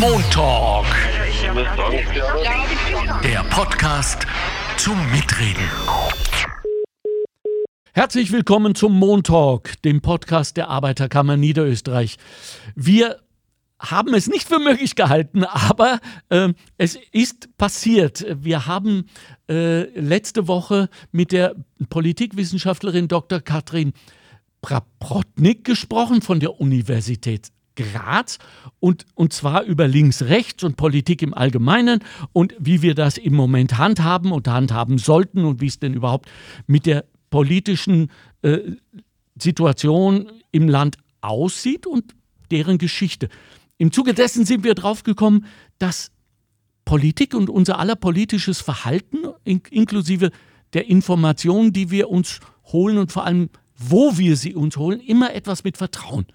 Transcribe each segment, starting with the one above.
Montalk. Der Podcast zum Mitreden. Herzlich willkommen zum Montalk, dem Podcast der Arbeiterkammer Niederösterreich. Wir haben es nicht für möglich gehalten, aber äh, es ist passiert. Wir haben äh, letzte Woche mit der Politikwissenschaftlerin Dr. Katrin Praprotnik gesprochen von der Universität Graz und, und zwar über links-rechts und Politik im Allgemeinen und wie wir das im Moment handhaben und handhaben sollten und wie es denn überhaupt mit der politischen äh, Situation im Land aussieht und deren Geschichte. Im Zuge dessen sind wir draufgekommen, dass Politik und unser aller politisches Verhalten, in, inklusive der Informationen, die wir uns holen und vor allem, wo wir sie uns holen, immer etwas mit Vertrauen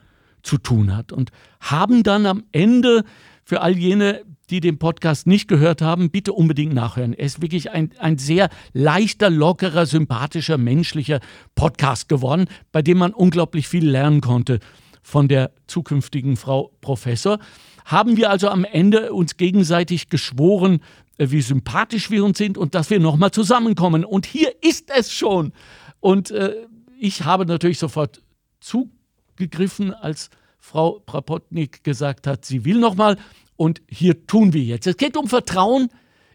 zu tun hat. Und haben dann am Ende für all jene, die den Podcast nicht gehört haben, bitte unbedingt nachhören. Er ist wirklich ein, ein sehr leichter, lockerer, sympathischer, menschlicher Podcast geworden, bei dem man unglaublich viel lernen konnte von der zukünftigen Frau Professor. Haben wir also am Ende uns gegenseitig geschworen, äh, wie sympathisch wir uns sind und dass wir nochmal zusammenkommen. Und hier ist es schon. Und äh, ich habe natürlich sofort zugegriffen, als Frau Prapotnik gesagt hat, sie will nochmal. Und hier tun wir jetzt. Es geht um Vertrauen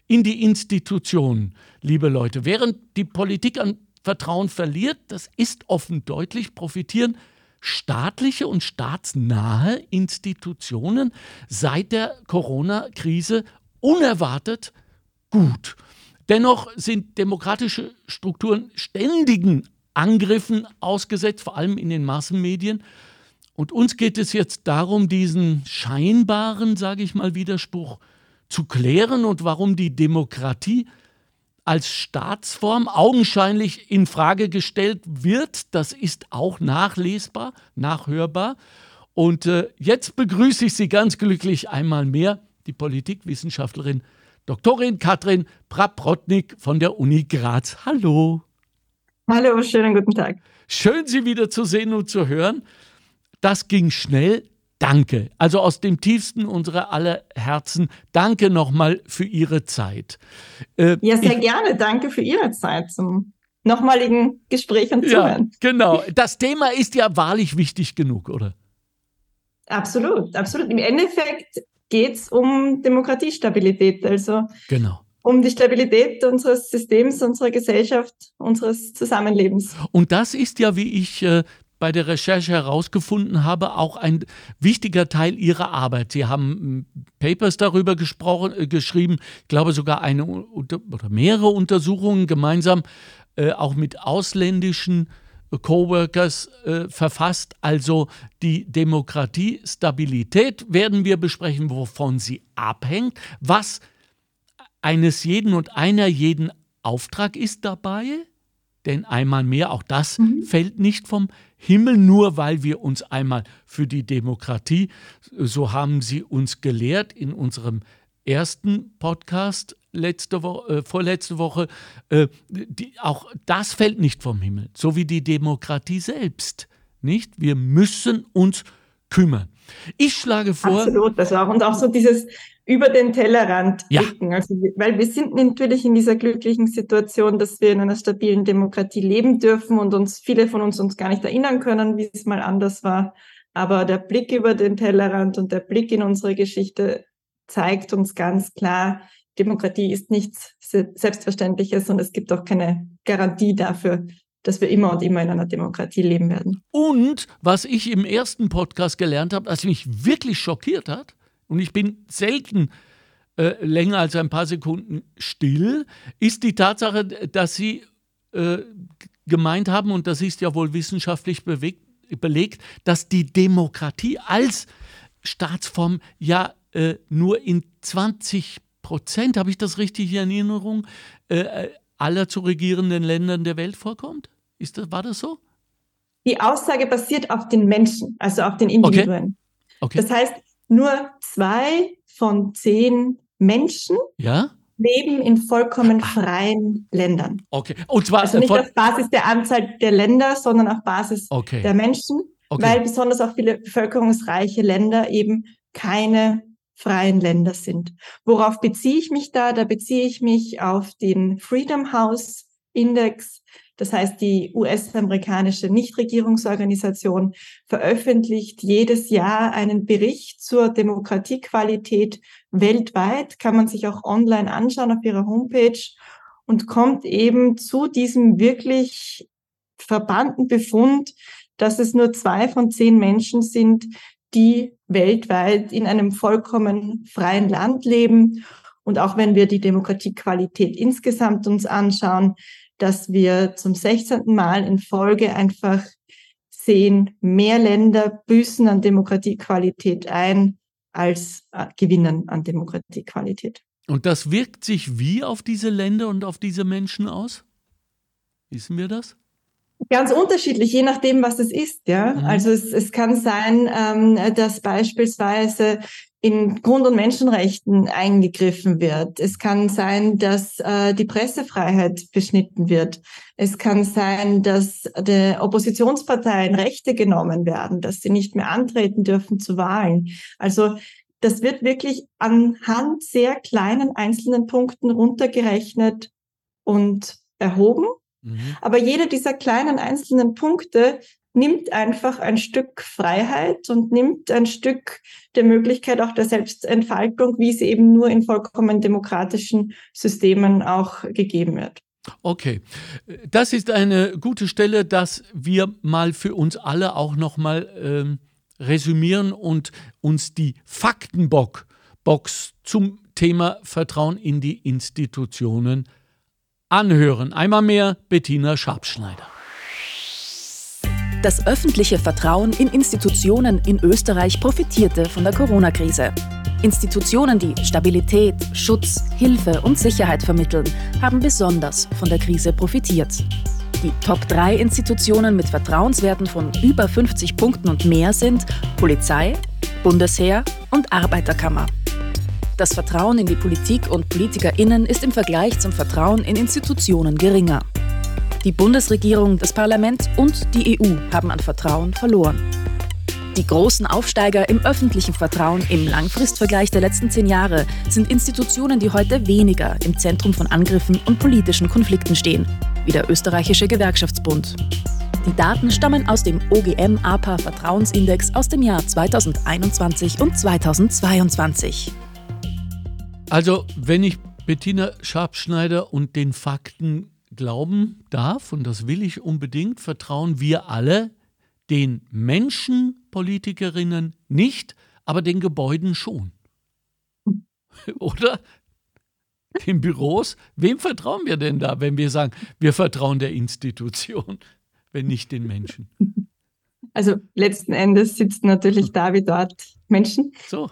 in die Institutionen, liebe Leute. Während die Politik an Vertrauen verliert, das ist offen deutlich, profitieren staatliche und staatsnahe Institutionen seit der Corona-Krise unerwartet gut. Dennoch sind demokratische Strukturen ständigen Angriffen ausgesetzt, vor allem in den Massenmedien. Und uns geht es jetzt darum, diesen scheinbaren, sage ich mal, Widerspruch zu klären und warum die Demokratie als Staatsform augenscheinlich in Frage gestellt wird. Das ist auch nachlesbar, nachhörbar. Und äh, jetzt begrüße ich Sie ganz glücklich einmal mehr, die Politikwissenschaftlerin Doktorin Katrin Praprotnik von der Uni Graz. Hallo. Hallo, schönen guten Tag. Schön, Sie wieder zu sehen und zu hören. Das ging schnell. Danke. Also aus dem tiefsten unserer aller Herzen, danke nochmal für Ihre Zeit. Äh, ja, sehr ich, gerne. Danke für Ihre Zeit zum nochmaligen Gespräch und Zuhören. Ja, genau. Das Thema ist ja wahrlich wichtig genug, oder? Absolut, absolut. Im Endeffekt geht es um Demokratiestabilität, also genau. Um die Stabilität unseres Systems, unserer Gesellschaft, unseres Zusammenlebens. Und das ist ja, wie ich äh, bei der Recherche herausgefunden habe, auch ein wichtiger Teil ihrer Arbeit. Sie haben hm, Papers darüber gesprochen, äh, geschrieben, ich glaube sogar eine oder mehrere Untersuchungen gemeinsam äh, auch mit ausländischen äh, Coworkers äh, verfasst. Also die Demokratiestabilität werden wir besprechen, wovon sie abhängt, was eines jeden und einer jeden Auftrag ist dabei. Denn einmal mehr, auch das mhm. fällt nicht vom Himmel, nur weil wir uns einmal für die Demokratie, so haben sie uns gelehrt in unserem ersten Podcast letzte Woche, äh, vorletzte Woche, äh, die, auch das fällt nicht vom Himmel, so wie die Demokratie selbst. Nicht? Wir müssen uns kümmern. Ich schlage vor. Absolut, das auch. Und auch so dieses über den Tellerrand blicken. Ja. Also, weil wir sind natürlich in dieser glücklichen Situation, dass wir in einer stabilen Demokratie leben dürfen und uns viele von uns uns gar nicht erinnern können, wie es mal anders war. Aber der Blick über den Tellerrand und der Blick in unsere Geschichte zeigt uns ganz klar, Demokratie ist nichts Selbstverständliches und es gibt auch keine Garantie dafür, dass wir immer und immer in einer Demokratie leben werden. Und was ich im ersten Podcast gelernt habe, was mich wirklich schockiert hat, und ich bin selten äh, länger als ein paar Sekunden still, ist die Tatsache, dass Sie äh, gemeint haben, und das ist ja wohl wissenschaftlich bewegt, belegt, dass die Demokratie als Staatsform ja äh, nur in 20 Prozent, habe ich das richtig in Erinnerung, äh, aller zu regierenden Ländern der Welt vorkommt? Ist das, war das so? Die Aussage basiert auf den Menschen, also auf den Individuen. Okay. Okay. Das heißt, nur zwei von zehn Menschen ja? leben in vollkommen ah. freien Ländern. Okay. Und zwar also nicht auf Basis der Anzahl der Länder, sondern auf Basis okay. der Menschen, okay. weil besonders auch viele bevölkerungsreiche Länder eben keine freien Länder sind. Worauf beziehe ich mich da? Da beziehe ich mich auf den Freedom House Index. Das heißt, die US-amerikanische Nichtregierungsorganisation veröffentlicht jedes Jahr einen Bericht zur Demokratiequalität weltweit. Kann man sich auch online anschauen auf ihrer Homepage und kommt eben zu diesem wirklich verbannten Befund, dass es nur zwei von zehn Menschen sind, die weltweit in einem vollkommen freien Land leben. Und auch wenn wir die Demokratiequalität insgesamt uns anschauen, dass wir zum 16. Mal in Folge einfach sehen, mehr Länder büßen an Demokratiequalität ein, als äh, gewinnen an Demokratiequalität. Und das wirkt sich wie auf diese Länder und auf diese Menschen aus? Wissen wir das? Ganz unterschiedlich, je nachdem, was es ist. Ja, mhm. also es, es kann sein, ähm, dass beispielsweise in Grund- und Menschenrechten eingegriffen wird. Es kann sein, dass äh, die Pressefreiheit beschnitten wird. Es kann sein, dass der Oppositionsparteien Rechte genommen werden, dass sie nicht mehr antreten dürfen zu Wahlen. Also das wird wirklich anhand sehr kleinen einzelnen Punkten runtergerechnet und erhoben. Mhm. Aber jeder dieser kleinen einzelnen Punkte nimmt einfach ein Stück Freiheit und nimmt ein Stück der Möglichkeit auch der Selbstentfaltung, wie sie eben nur in vollkommen demokratischen Systemen auch gegeben wird. Okay, das ist eine gute Stelle, dass wir mal für uns alle auch nochmal ähm, resümieren und uns die Faktenbox zum Thema Vertrauen in die Institutionen anhören. Einmal mehr Bettina Schabschneider. Das öffentliche Vertrauen in Institutionen in Österreich profitierte von der Corona-Krise. Institutionen, die Stabilität, Schutz, Hilfe und Sicherheit vermitteln, haben besonders von der Krise profitiert. Die Top 3 Institutionen mit Vertrauenswerten von über 50 Punkten und mehr sind Polizei, Bundesheer und Arbeiterkammer. Das Vertrauen in die Politik und PolitikerInnen ist im Vergleich zum Vertrauen in Institutionen geringer. Die Bundesregierung, das Parlament und die EU haben an Vertrauen verloren. Die großen Aufsteiger im öffentlichen Vertrauen im Langfristvergleich der letzten zehn Jahre sind Institutionen, die heute weniger im Zentrum von Angriffen und politischen Konflikten stehen, wie der österreichische Gewerkschaftsbund. Die Daten stammen aus dem OGM APA Vertrauensindex aus dem Jahr 2021 und 2022. Also, wenn ich Bettina Schabschneider und den Fakten glauben darf, und das will ich unbedingt, vertrauen wir alle den Menschen, Politikerinnen nicht, aber den Gebäuden schon. Oder? Den Büros? Wem vertrauen wir denn da, wenn wir sagen, wir vertrauen der Institution, wenn nicht den Menschen? Also letzten Endes sitzen natürlich da wie dort Menschen. So.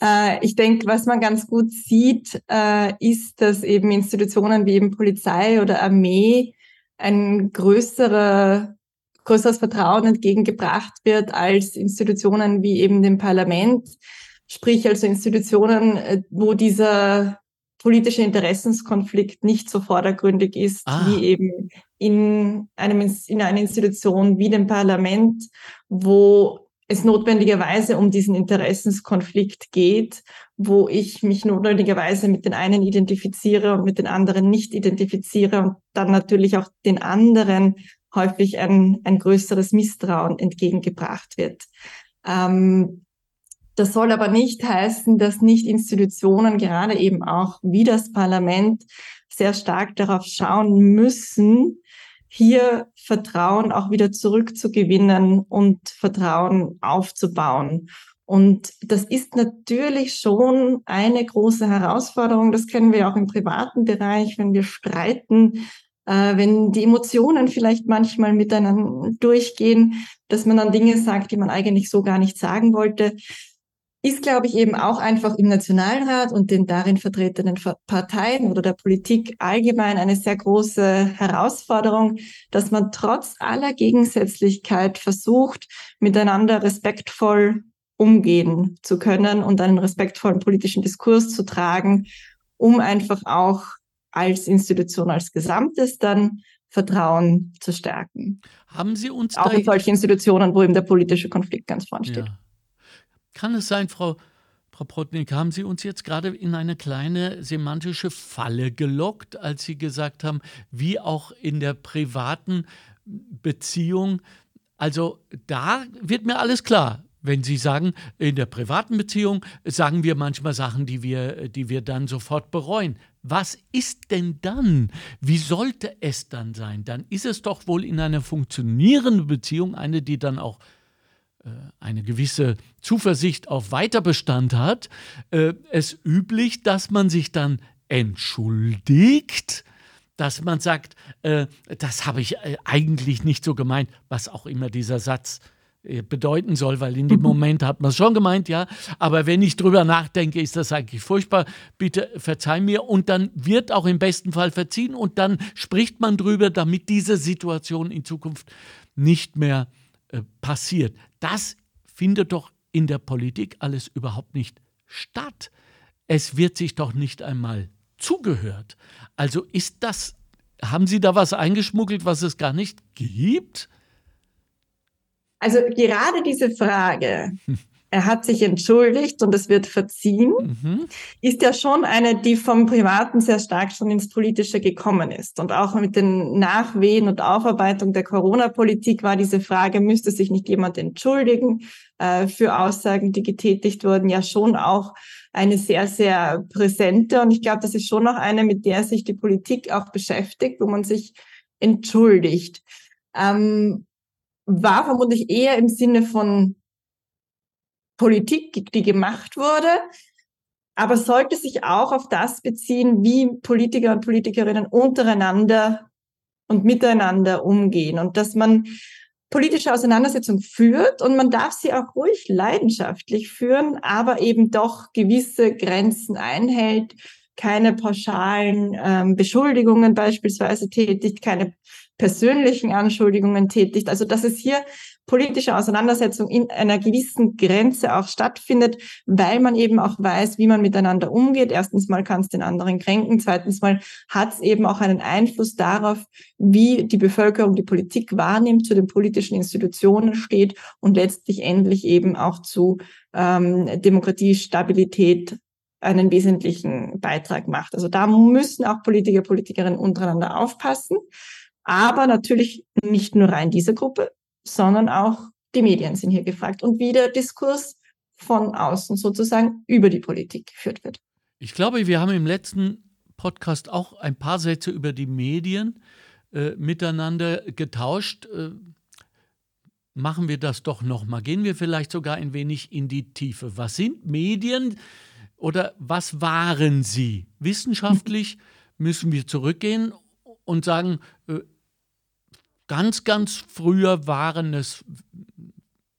Äh, ich denke, was man ganz gut sieht, äh, ist, dass eben Institutionen wie eben Polizei oder Armee ein größere, größeres Vertrauen entgegengebracht wird als Institutionen wie eben dem Parlament. Sprich also Institutionen, äh, wo dieser politische Interessenskonflikt nicht so vordergründig ist ah. wie eben in einem in einer Institution wie dem Parlament, wo es notwendigerweise um diesen Interessenskonflikt geht, wo ich mich notwendigerweise mit den einen identifiziere und mit den anderen nicht identifiziere und dann natürlich auch den anderen häufig ein, ein größeres Misstrauen entgegengebracht wird. Ähm, das soll aber nicht heißen, dass nicht Institutionen, gerade eben auch wie das Parlament, sehr stark darauf schauen müssen, hier Vertrauen auch wieder zurückzugewinnen und Vertrauen aufzubauen. Und das ist natürlich schon eine große Herausforderung. Das kennen wir auch im privaten Bereich, wenn wir streiten, äh, wenn die Emotionen vielleicht manchmal miteinander durchgehen, dass man dann Dinge sagt, die man eigentlich so gar nicht sagen wollte ist, glaube ich, eben auch einfach im Nationalrat und den darin vertretenen Parteien oder der Politik allgemein eine sehr große Herausforderung, dass man trotz aller Gegensätzlichkeit versucht, miteinander respektvoll umgehen zu können und einen respektvollen politischen Diskurs zu tragen, um einfach auch als Institution als Gesamtes dann Vertrauen zu stärken. Haben Sie uns auch in solche Institutionen, wo eben der politische Konflikt ganz vorne steht. Ja. Kann es sein, Frau Protnik, haben Sie uns jetzt gerade in eine kleine semantische Falle gelockt, als Sie gesagt haben, wie auch in der privaten Beziehung, also da wird mir alles klar. Wenn Sie sagen, in der privaten Beziehung sagen wir manchmal Sachen, die wir, die wir dann sofort bereuen. Was ist denn dann? Wie sollte es dann sein? Dann ist es doch wohl in einer funktionierenden Beziehung, eine, die dann auch äh, eine gewisse Zuversicht auf Weiterbestand hat, äh, es üblich, dass man sich dann entschuldigt, dass man sagt, äh, das habe ich eigentlich nicht so gemeint, was auch immer dieser Satz bedeuten soll, weil in dem mhm. Moment hat man es schon gemeint, ja. Aber wenn ich drüber nachdenke, ist das eigentlich furchtbar. Bitte verzeih mir. Und dann wird auch im besten Fall verziehen und dann spricht man drüber, damit diese Situation in Zukunft nicht mehr äh, passiert. Das findet doch in der Politik alles überhaupt nicht statt. Es wird sich doch nicht einmal zugehört. Also ist das, haben Sie da was eingeschmuggelt, was es gar nicht gibt? Also gerade diese Frage, er hat sich entschuldigt und es wird verziehen, mhm. ist ja schon eine, die vom Privaten sehr stark schon ins Politische gekommen ist. Und auch mit den Nachwehen und Aufarbeitung der Corona-Politik war diese Frage, müsste sich nicht jemand entschuldigen äh, für Aussagen, die getätigt wurden, ja schon auch eine sehr, sehr präsente. Und ich glaube, das ist schon auch eine, mit der sich die Politik auch beschäftigt, wo man sich entschuldigt. Ähm, war vermutlich eher im Sinne von Politik, die gemacht wurde, aber sollte sich auch auf das beziehen, wie Politiker und Politikerinnen untereinander und miteinander umgehen und dass man politische Auseinandersetzung führt und man darf sie auch ruhig leidenschaftlich führen, aber eben doch gewisse Grenzen einhält, keine pauschalen ähm, Beschuldigungen beispielsweise tätigt, keine persönlichen Anschuldigungen tätigt. Also dass es hier politische Auseinandersetzung in einer gewissen Grenze auch stattfindet, weil man eben auch weiß, wie man miteinander umgeht. Erstens mal kann es den anderen kränken, zweitens mal hat es eben auch einen Einfluss darauf, wie die Bevölkerung die Politik wahrnimmt, zu den politischen Institutionen steht und letztlich endlich eben auch zu ähm, Demokratie, Stabilität einen wesentlichen Beitrag macht. Also da müssen auch Politiker, Politikerinnen untereinander aufpassen. Aber natürlich nicht nur rein diese Gruppe, sondern auch die Medien sind hier gefragt und wie der Diskurs von außen sozusagen über die Politik geführt wird. Ich glaube, wir haben im letzten Podcast auch ein paar Sätze über die Medien äh, miteinander getauscht. Äh, machen wir das doch nochmal. Gehen wir vielleicht sogar ein wenig in die Tiefe. Was sind Medien oder was waren sie? Wissenschaftlich müssen wir zurückgehen und sagen, äh, Ganz, ganz früher waren es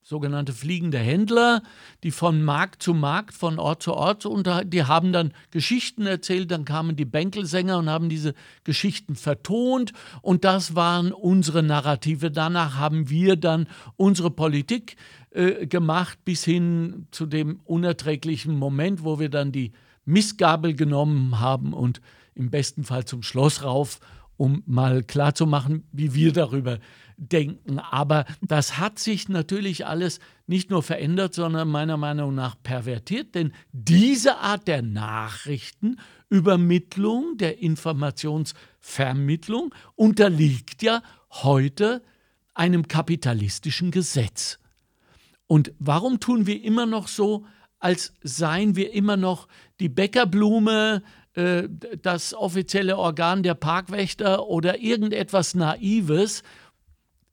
sogenannte fliegende Händler, die von Markt zu Markt, von Ort zu Ort, und die haben dann Geschichten erzählt, dann kamen die Bänkelsänger und haben diese Geschichten vertont und das waren unsere Narrative. Danach haben wir dann unsere Politik äh, gemacht, bis hin zu dem unerträglichen Moment, wo wir dann die Missgabel genommen haben und im besten Fall zum Schloss rauf um mal klarzumachen, wie wir darüber denken. Aber das hat sich natürlich alles nicht nur verändert, sondern meiner Meinung nach pervertiert, denn diese Art der Nachrichtenübermittlung, der Informationsvermittlung unterliegt ja heute einem kapitalistischen Gesetz. Und warum tun wir immer noch so, als seien wir immer noch die Bäckerblume, äh, das offizielle Organ der Parkwächter oder irgendetwas Naives.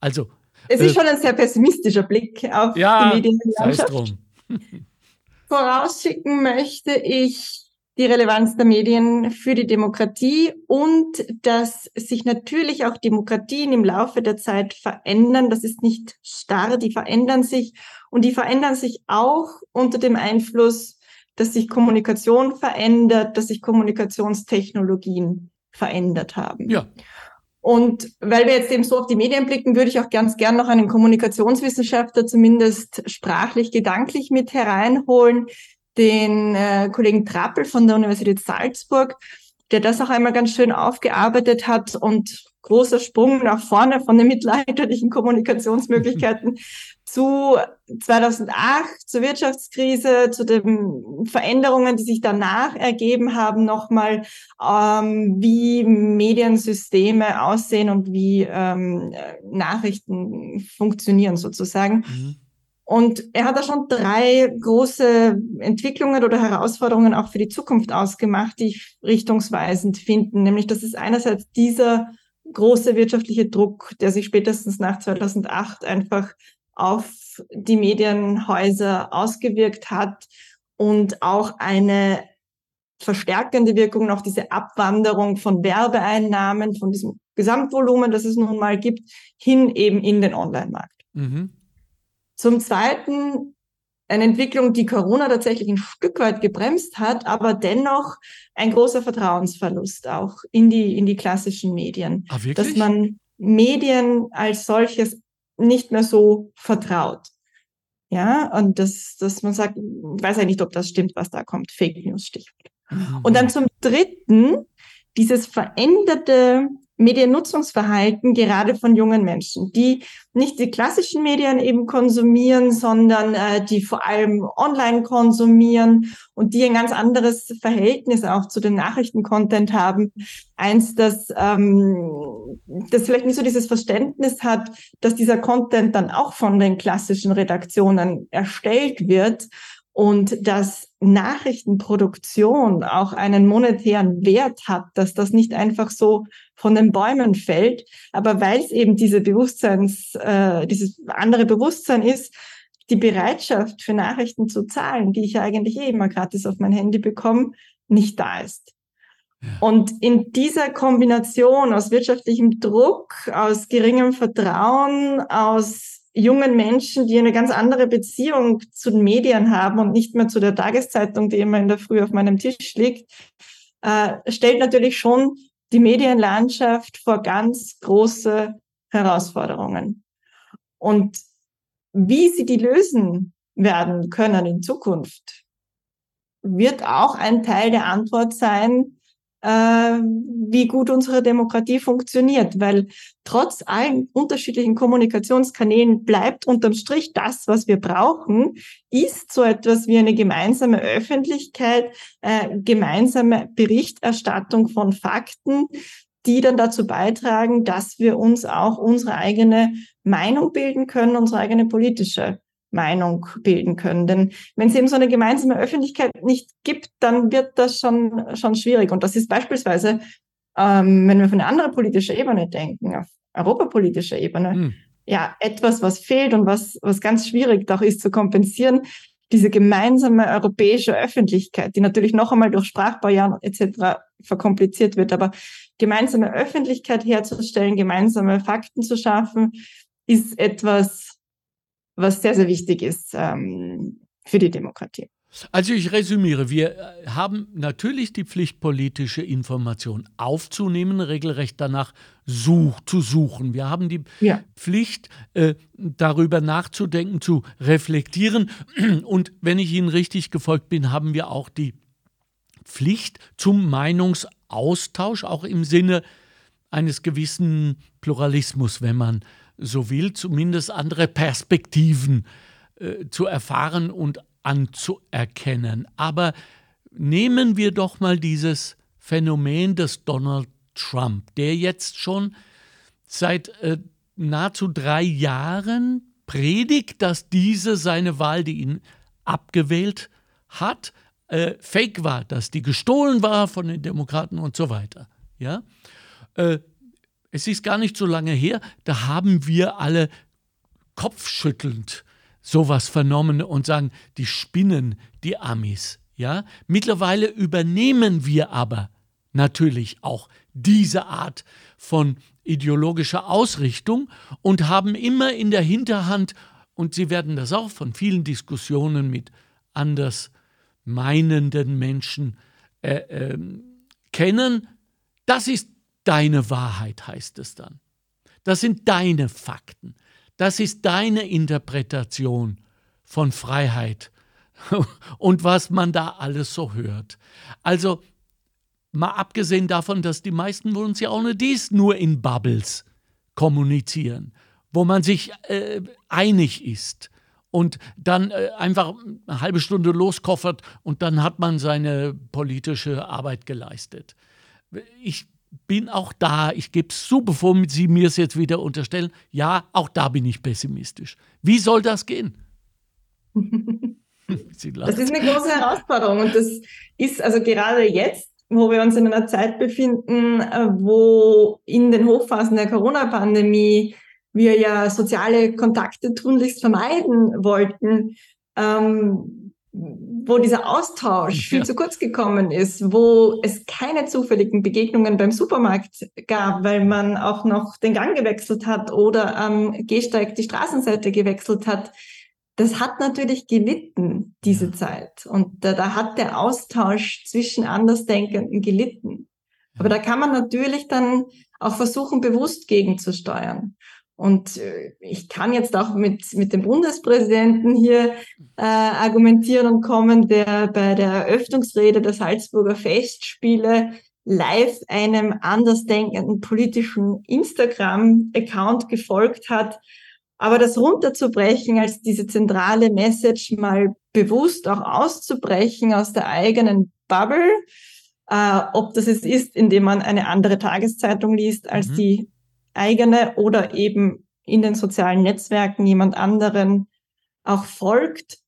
Also. Es ist äh, schon ein sehr pessimistischer Blick auf ja, die Medienlandschaft. Vorausschicken möchte ich die Relevanz der Medien für die Demokratie und dass sich natürlich auch Demokratien im Laufe der Zeit verändern. Das ist nicht starr, die verändern sich und die verändern sich auch unter dem Einfluss dass sich Kommunikation verändert, dass sich Kommunikationstechnologien verändert haben. Ja. Und weil wir jetzt eben so auf die Medien blicken, würde ich auch ganz gern noch einen Kommunikationswissenschaftler zumindest sprachlich, gedanklich mit hereinholen, den äh, Kollegen Trappel von der Universität Salzburg, der das auch einmal ganz schön aufgearbeitet hat und großer Sprung nach vorne von den mittelalterlichen Kommunikationsmöglichkeiten zu 2008, zur Wirtschaftskrise, zu den Veränderungen, die sich danach ergeben haben, nochmal, ähm, wie Mediensysteme aussehen und wie ähm, Nachrichten funktionieren sozusagen. Mhm. Und er hat da schon drei große Entwicklungen oder Herausforderungen auch für die Zukunft ausgemacht, die ich richtungsweisend finde. Nämlich, das ist einerseits dieser große wirtschaftliche Druck, der sich spätestens nach 2008 einfach auf die Medienhäuser ausgewirkt hat und auch eine verstärkende Wirkung noch diese Abwanderung von Werbeeinnahmen, von diesem Gesamtvolumen, das es nun mal gibt, hin eben in den Online-Markt. Mhm. Zum Zweiten eine Entwicklung, die Corona tatsächlich ein Stück weit gebremst hat, aber dennoch ein großer Vertrauensverlust auch in die, in die klassischen Medien. Ah, wirklich? Dass man Medien als solches nicht mehr so vertraut. Ja, und dass, dass man sagt, ich weiß ja nicht, ob das stimmt, was da kommt. Fake News Stichwort. Mhm. Und dann zum dritten, dieses veränderte Mediennutzungsverhalten gerade von jungen Menschen, die nicht die klassischen Medien eben konsumieren, sondern äh, die vor allem online konsumieren und die ein ganz anderes Verhältnis auch zu dem Nachrichtencontent haben. Eins, das, ähm, das vielleicht nicht so dieses Verständnis hat, dass dieser Content dann auch von den klassischen Redaktionen erstellt wird und dass Nachrichtenproduktion auch einen monetären Wert hat, dass das nicht einfach so von den Bäumen fällt, aber weil es eben diese Bewusstseins, äh, dieses andere Bewusstsein ist, die Bereitschaft für Nachrichten zu zahlen, die ich ja eigentlich eh immer gratis auf mein Handy bekomme, nicht da ist. Und in dieser Kombination aus wirtschaftlichem Druck, aus geringem Vertrauen, aus jungen Menschen, die eine ganz andere Beziehung zu den Medien haben und nicht mehr zu der Tageszeitung, die immer in der Früh auf meinem Tisch liegt, äh, stellt natürlich schon die Medienlandschaft vor ganz große Herausforderungen. Und wie sie die lösen werden können in Zukunft, wird auch ein Teil der Antwort sein, wie gut unsere Demokratie funktioniert, weil trotz allen unterschiedlichen Kommunikationskanälen bleibt unterm Strich das, was wir brauchen, ist so etwas wie eine gemeinsame Öffentlichkeit, äh, gemeinsame Berichterstattung von Fakten, die dann dazu beitragen, dass wir uns auch unsere eigene Meinung bilden können, unsere eigene politische Meinung bilden können. Denn wenn es eben so eine gemeinsame Öffentlichkeit nicht gibt, dann wird das schon, schon schwierig. Und das ist beispielsweise, ähm, wenn wir von einer anderen politischen Ebene denken, auf europapolitischer Ebene, mhm. ja, etwas, was fehlt und was, was ganz schwierig auch ist zu kompensieren, diese gemeinsame europäische Öffentlichkeit, die natürlich noch einmal durch Sprachbarrieren etc. verkompliziert wird, aber gemeinsame Öffentlichkeit herzustellen, gemeinsame Fakten zu schaffen, ist etwas, was sehr, sehr wichtig ist ähm, für die Demokratie. Also ich resümiere, wir äh, haben natürlich die Pflicht, politische Information aufzunehmen, regelrecht danach such, zu suchen. Wir haben die ja. Pflicht, äh, darüber nachzudenken, zu reflektieren. Und wenn ich Ihnen richtig gefolgt bin, haben wir auch die Pflicht zum Meinungsaustausch, auch im Sinne eines gewissen Pluralismus, wenn man so will, zumindest andere Perspektiven äh, zu erfahren und anzuerkennen. Aber nehmen wir doch mal dieses Phänomen des Donald Trump, der jetzt schon seit äh, nahezu drei Jahren predigt, dass diese seine Wahl, die ihn abgewählt hat, äh, fake war, dass die gestohlen war von den Demokraten und so weiter. Ja? Äh, es ist gar nicht so lange her, da haben wir alle kopfschüttelnd sowas vernommen und sagen, die spinnen, die Amis. Ja? Mittlerweile übernehmen wir aber natürlich auch diese Art von ideologischer Ausrichtung und haben immer in der Hinterhand, und Sie werden das auch von vielen Diskussionen mit anders meinenden Menschen äh, äh, kennen, das ist deine Wahrheit, heißt es dann. Das sind deine Fakten. Das ist deine Interpretation von Freiheit und was man da alles so hört. Also mal abgesehen davon, dass die meisten von uns ja nur dies nur in Bubbles kommunizieren, wo man sich äh, einig ist und dann äh, einfach eine halbe Stunde loskoffert und dann hat man seine politische Arbeit geleistet. Ich bin auch da, ich gebe es zu, bevor Sie mir es jetzt wieder unterstellen, ja, auch da bin ich pessimistisch. Wie soll das gehen? das ist eine große Herausforderung und das ist also gerade jetzt, wo wir uns in einer Zeit befinden, äh, wo in den Hochphasen der Corona-Pandemie wir ja soziale Kontakte tunlichst vermeiden wollten, ähm, wo dieser Austausch viel ja. zu kurz gekommen ist, wo es keine zufälligen Begegnungen beim Supermarkt gab, weil man auch noch den Gang gewechselt hat oder am Gehsteig die Straßenseite gewechselt hat. Das hat natürlich gelitten, diese ja. Zeit. Und da, da hat der Austausch zwischen Andersdenkenden gelitten. Aber da kann man natürlich dann auch versuchen, bewusst gegenzusteuern. Und äh, ich kann jetzt auch mit, mit dem Bundespräsidenten hier äh, argumentieren und kommen, der bei der Eröffnungsrede der Salzburger Festspiele live einem andersdenkenden politischen Instagram-Account gefolgt hat. Aber das runterzubrechen als diese zentrale Message mal bewusst auch auszubrechen aus der eigenen Bubble, äh, ob das es ist, indem man eine andere Tageszeitung liest als mhm. die eigene oder eben in den sozialen Netzwerken jemand anderen auch folgt,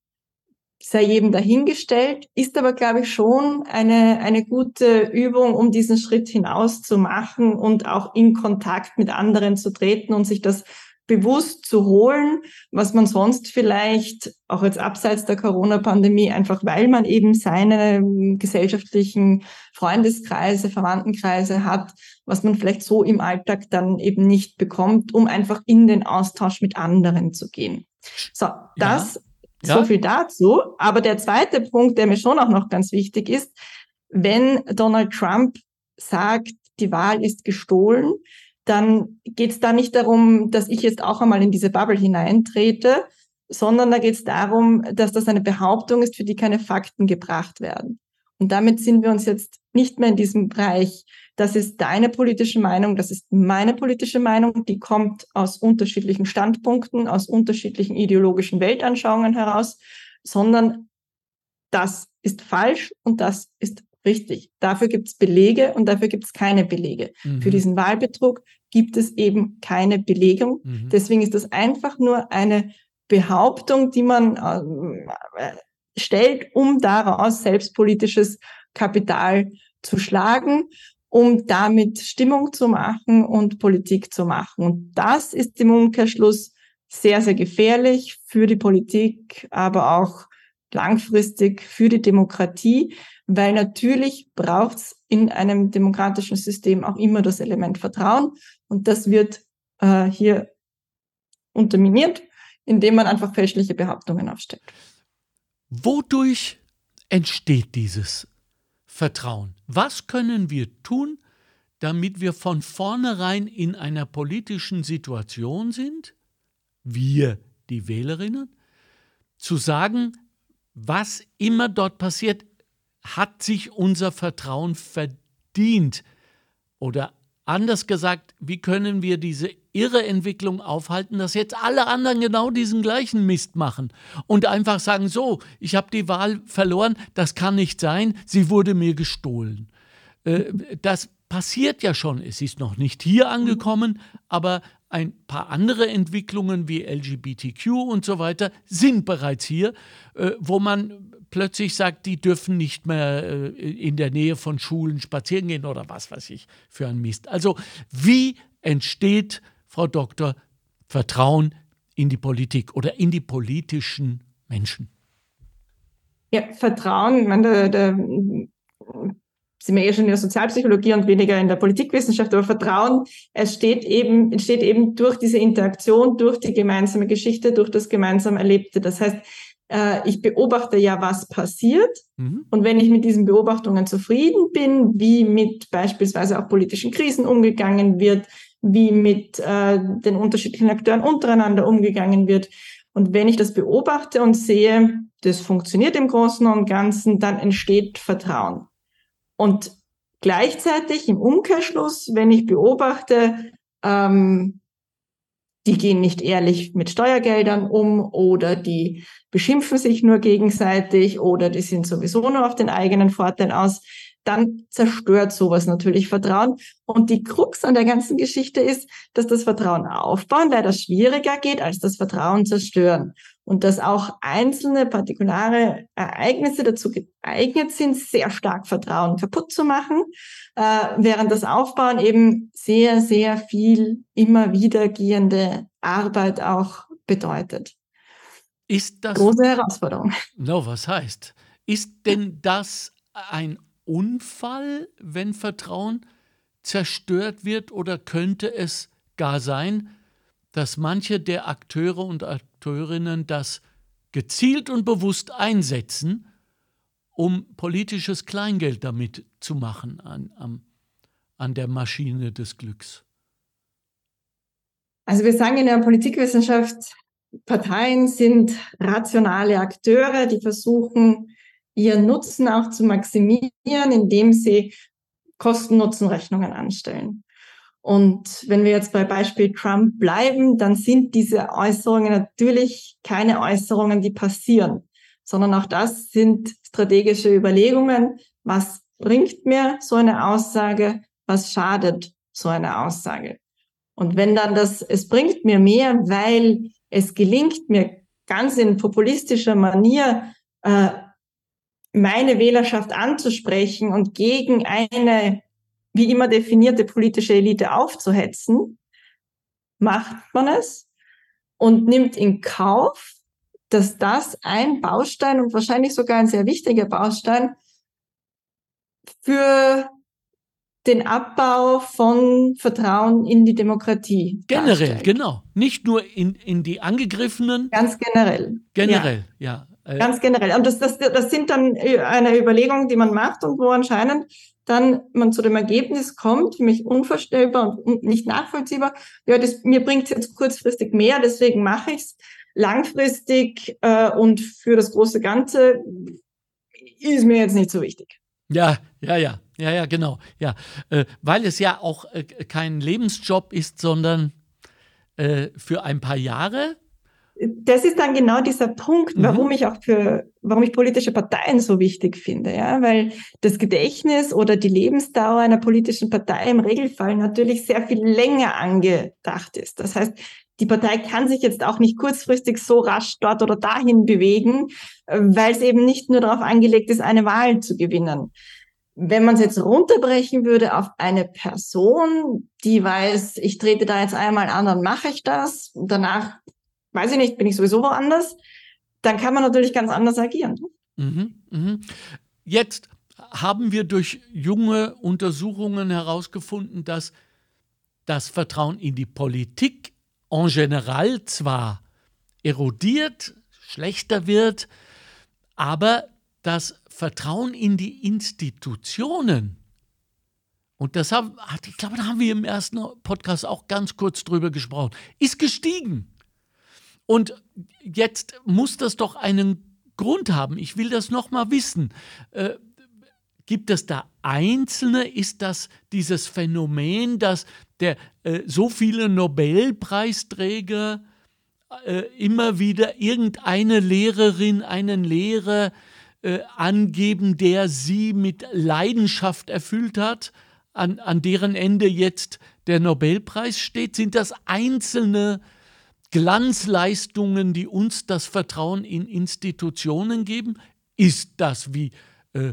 sei jedem dahingestellt, ist aber, glaube ich, schon eine, eine gute Übung, um diesen Schritt hinaus zu machen und auch in Kontakt mit anderen zu treten und sich das bewusst zu holen, was man sonst vielleicht auch jetzt abseits der Corona-Pandemie einfach, weil man eben seine gesellschaftlichen Freundeskreise, Verwandtenkreise hat, was man vielleicht so im Alltag dann eben nicht bekommt, um einfach in den Austausch mit anderen zu gehen. So, das ja. so viel dazu. Aber der zweite Punkt, der mir schon auch noch ganz wichtig ist, wenn Donald Trump sagt, die Wahl ist gestohlen, dann geht es da nicht darum, dass ich jetzt auch einmal in diese Bubble hineintrete, sondern da geht es darum, dass das eine Behauptung ist, für die keine Fakten gebracht werden. Und damit sind wir uns jetzt nicht mehr in diesem Bereich, das ist deine politische Meinung, das ist meine politische Meinung, die kommt aus unterschiedlichen Standpunkten, aus unterschiedlichen ideologischen Weltanschauungen heraus, sondern das ist falsch und das ist Richtig. Dafür gibt es Belege und dafür gibt es keine Belege. Mhm. Für diesen Wahlbetrug gibt es eben keine Belegung. Mhm. Deswegen ist das einfach nur eine Behauptung, die man äh, stellt, um daraus selbstpolitisches Kapital zu schlagen, um damit Stimmung zu machen und Politik zu machen. Und das ist im Umkehrschluss sehr, sehr gefährlich für die Politik, aber auch langfristig für die Demokratie, weil natürlich braucht es in einem demokratischen System auch immer das Element Vertrauen und das wird äh, hier unterminiert, indem man einfach fälschliche Behauptungen aufstellt. Wodurch entsteht dieses Vertrauen? Was können wir tun, damit wir von vornherein in einer politischen Situation sind, wir, die Wählerinnen, zu sagen, was immer dort passiert, hat sich unser Vertrauen verdient? Oder anders gesagt, wie können wir diese irre Entwicklung aufhalten, dass jetzt alle anderen genau diesen gleichen Mist machen und einfach sagen, so, ich habe die Wahl verloren, das kann nicht sein, sie wurde mir gestohlen. Äh, das passiert ja schon, es ist noch nicht hier angekommen, aber ein paar andere Entwicklungen wie LGBTQ und so weiter sind bereits hier, äh, wo man plötzlich sagt, die dürfen nicht mehr äh, in der Nähe von Schulen spazieren gehen oder was weiß ich für ein Mist. Also wie entsteht, Frau Doktor, Vertrauen in die Politik oder in die politischen Menschen? Ja, Vertrauen, ich meine, da, da sind wir eher schon in der Sozialpsychologie und weniger in der Politikwissenschaft, aber Vertrauen entsteht eben, entsteht eben durch diese Interaktion, durch die gemeinsame Geschichte, durch das gemeinsam Erlebte. Das heißt, äh, ich beobachte ja, was passiert. Mhm. Und wenn ich mit diesen Beobachtungen zufrieden bin, wie mit beispielsweise auch politischen Krisen umgegangen wird, wie mit äh, den unterschiedlichen Akteuren untereinander umgegangen wird. Und wenn ich das beobachte und sehe, das funktioniert im Großen und Ganzen, dann entsteht Vertrauen. Und Gleichzeitig im Umkehrschluss, wenn ich beobachte, ähm, die gehen nicht ehrlich mit Steuergeldern um oder die beschimpfen sich nur gegenseitig oder die sind sowieso nur auf den eigenen Vorteil aus, dann zerstört sowas natürlich Vertrauen. Und die Krux an der ganzen Geschichte ist, dass das Vertrauen aufbauen leider schwieriger geht als das Vertrauen zerstören. Und dass auch einzelne partikulare Ereignisse dazu geeignet sind, sehr stark Vertrauen kaputt zu machen, äh, während das Aufbauen eben sehr, sehr viel immer wiedergehende Arbeit auch bedeutet. Ist das große Herausforderung? No, was heißt? Ist denn das ein Unfall, wenn Vertrauen zerstört wird oder könnte es gar sein, dass manche der Akteure und Akteurinnen das gezielt und bewusst einsetzen, um politisches Kleingeld damit zu machen an, an, an der Maschine des Glücks? Also wir sagen in der Politikwissenschaft, Parteien sind rationale Akteure, die versuchen, ihren Nutzen auch zu maximieren, indem sie Kosten-Nutzen-Rechnungen anstellen. Und wenn wir jetzt bei Beispiel Trump bleiben, dann sind diese Äußerungen natürlich keine Äußerungen, die passieren, sondern auch das sind strategische Überlegungen. Was bringt mir so eine Aussage? Was schadet so eine Aussage? Und wenn dann das, es bringt mir mehr, weil es gelingt mir ganz in populistischer Manier, äh, meine Wählerschaft anzusprechen und gegen eine wie immer definierte politische Elite aufzuhetzen, macht man es und nimmt in Kauf, dass das ein Baustein und wahrscheinlich sogar ein sehr wichtiger Baustein für den Abbau von Vertrauen in die Demokratie. Generell, darstellt. genau. Nicht nur in, in die Angegriffenen. Ganz generell. Generell, ja. ja. Äh, Ganz generell. Und das, das, das sind dann äh, eine Überlegung, die man macht und wo anscheinend dann man zu dem Ergebnis kommt, für mich unvorstellbar und nicht nachvollziehbar, ja, das, mir bringt es jetzt kurzfristig mehr, deswegen mache ich es. Langfristig äh, und für das große Ganze ist mir jetzt nicht so wichtig. Ja, ja, ja, ja, ja, genau. Ja, äh, weil es ja auch äh, kein Lebensjob ist, sondern äh, für ein paar Jahre das ist dann genau dieser Punkt, mhm. warum mhm. ich auch für, warum ich politische Parteien so wichtig finde, ja, weil das Gedächtnis oder die Lebensdauer einer politischen Partei im Regelfall natürlich sehr viel länger angedacht ist. Das heißt, die Partei kann sich jetzt auch nicht kurzfristig so rasch dort oder dahin bewegen, weil es eben nicht nur darauf angelegt ist, eine Wahl zu gewinnen. Wenn man es jetzt runterbrechen würde auf eine Person, die weiß, ich trete da jetzt einmal an, dann mache ich das, danach weiß ich nicht, bin ich sowieso woanders, dann kann man natürlich ganz anders agieren. Mhm, mh. Jetzt haben wir durch junge Untersuchungen herausgefunden, dass das Vertrauen in die Politik en general zwar erodiert, schlechter wird, aber das Vertrauen in die Institutionen, und das haben, ich glaube, da haben wir im ersten Podcast auch ganz kurz drüber gesprochen, ist gestiegen. Und jetzt muss das doch einen Grund haben. Ich will das noch mal wissen. Äh, gibt es da Einzelne? Ist das dieses Phänomen, dass der, äh, so viele Nobelpreisträger äh, immer wieder irgendeine Lehrerin, einen Lehrer äh, angeben, der sie mit Leidenschaft erfüllt hat, an, an deren Ende jetzt der Nobelpreis steht? Sind das einzelne Glanzleistungen, die uns das Vertrauen in Institutionen geben? Ist das wie äh,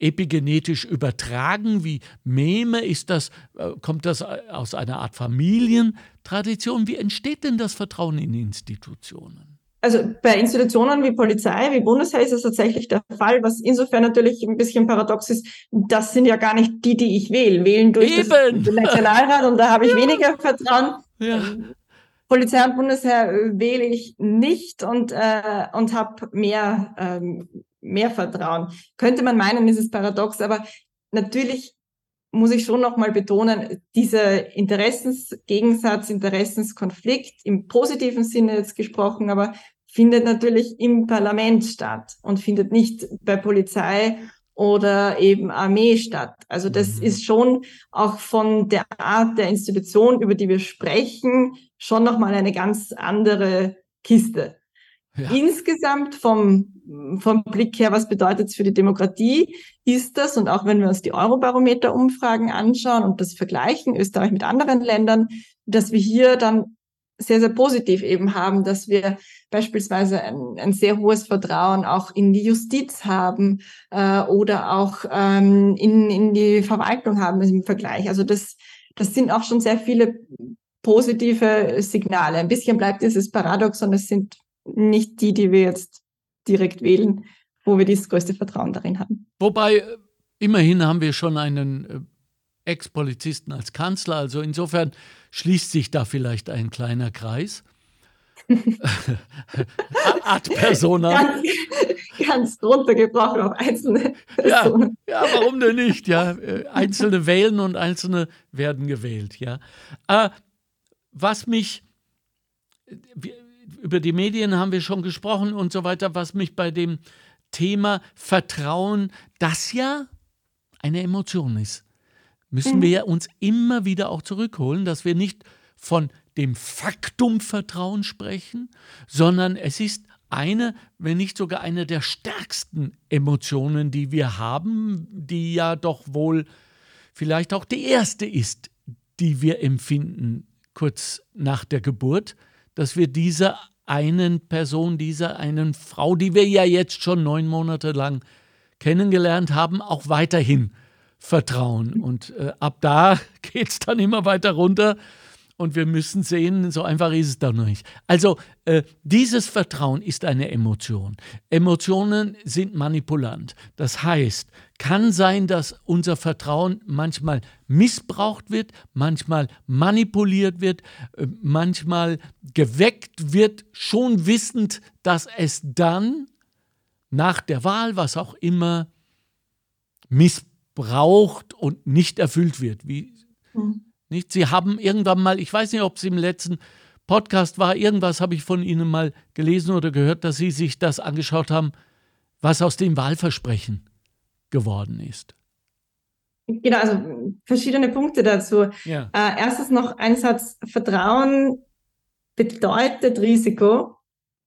epigenetisch übertragen, wie Meme? Ist das, äh, kommt das aus einer Art Familientradition? Wie entsteht denn das Vertrauen in Institutionen? Also bei Institutionen wie Polizei, wie Bundesheer ist es tatsächlich der Fall, was insofern natürlich ein bisschen paradox ist. Das sind ja gar nicht die, die ich wähle. Wählen durch Eben. das Nationalrat und da habe ich ja. weniger Vertrauen. Ja. Polizei und Bundesheer äh, wähle ich nicht und, äh, und habe mehr, ähm, mehr Vertrauen. Könnte man meinen, ist es paradox, aber natürlich muss ich schon nochmal betonen, dieser Interessensgegensatz, Interessenskonflikt im positiven Sinne jetzt gesprochen, aber findet natürlich im Parlament statt und findet nicht bei Polizei oder eben Armeestadt. Also das mhm. ist schon auch von der Art der Institution, über die wir sprechen, schon nochmal eine ganz andere Kiste. Ja. Insgesamt vom, vom Blick her, was bedeutet es für die Demokratie, ist das, und auch wenn wir uns die Eurobarometer-Umfragen anschauen und das vergleichen, Österreich mit anderen Ländern, dass wir hier dann sehr, sehr positiv eben haben, dass wir beispielsweise ein, ein sehr hohes Vertrauen auch in die Justiz haben äh, oder auch ähm, in, in die Verwaltung haben im Vergleich. Also das, das sind auch schon sehr viele positive Signale. Ein bisschen bleibt dieses Paradoxon, es sind nicht die, die wir jetzt direkt wählen, wo wir das größte Vertrauen darin haben. Wobei, äh, immerhin haben wir schon einen äh, Ex-Polizisten als Kanzler, also insofern schließt sich da vielleicht ein kleiner Kreis. Ad persona. Ganz, ganz runtergebrochen auf einzelne Personen. Ja, ja, warum denn nicht? Ja, äh, einzelne wählen und einzelne werden gewählt. Ja, was mich über die Medien haben wir schon gesprochen und so weiter, was mich bei dem Thema Vertrauen, das ja eine Emotion ist, müssen mhm. wir uns immer wieder auch zurückholen, dass wir nicht von dem Faktum Vertrauen sprechen, sondern es ist eine, wenn nicht sogar eine der stärksten Emotionen, die wir haben, die ja doch wohl vielleicht auch die erste ist, die wir empfinden kurz nach der Geburt, dass wir dieser einen Person, dieser einen Frau, die wir ja jetzt schon neun Monate lang kennengelernt haben, auch weiterhin vertrauen. Und äh, ab da geht es dann immer weiter runter und wir müssen sehen, so einfach ist es dann noch nicht. Also äh, dieses Vertrauen ist eine Emotion. Emotionen sind manipulant. Das heißt, kann sein, dass unser Vertrauen manchmal missbraucht wird, manchmal manipuliert wird, äh, manchmal geweckt wird, schon wissend, dass es dann nach der Wahl, was auch immer, missbraucht und nicht erfüllt wird. Wie, mhm nicht? Sie haben irgendwann mal, ich weiß nicht, ob es im letzten Podcast war, irgendwas habe ich von Ihnen mal gelesen oder gehört, dass Sie sich das angeschaut haben, was aus dem Wahlversprechen geworden ist. Genau, also verschiedene Punkte dazu. Ja. Äh, erstens noch ein Satz, Vertrauen bedeutet Risiko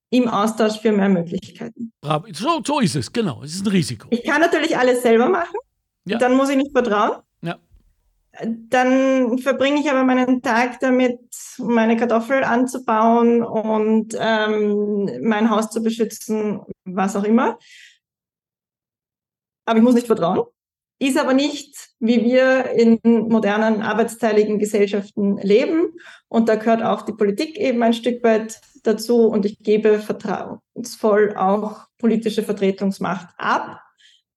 im Austausch für mehr Möglichkeiten. So, so ist es, genau. Es ist ein Risiko. Ich kann natürlich alles selber machen. Ja. Dann muss ich nicht vertrauen. Dann verbringe ich aber meinen Tag damit, meine Kartoffel anzubauen und ähm, mein Haus zu beschützen, was auch immer. Aber ich muss nicht vertrauen. Ist aber nicht, wie wir in modernen arbeitsteiligen Gesellschaften leben. Und da gehört auch die Politik eben ein Stück weit dazu. Und ich gebe vertrauensvoll auch politische Vertretungsmacht ab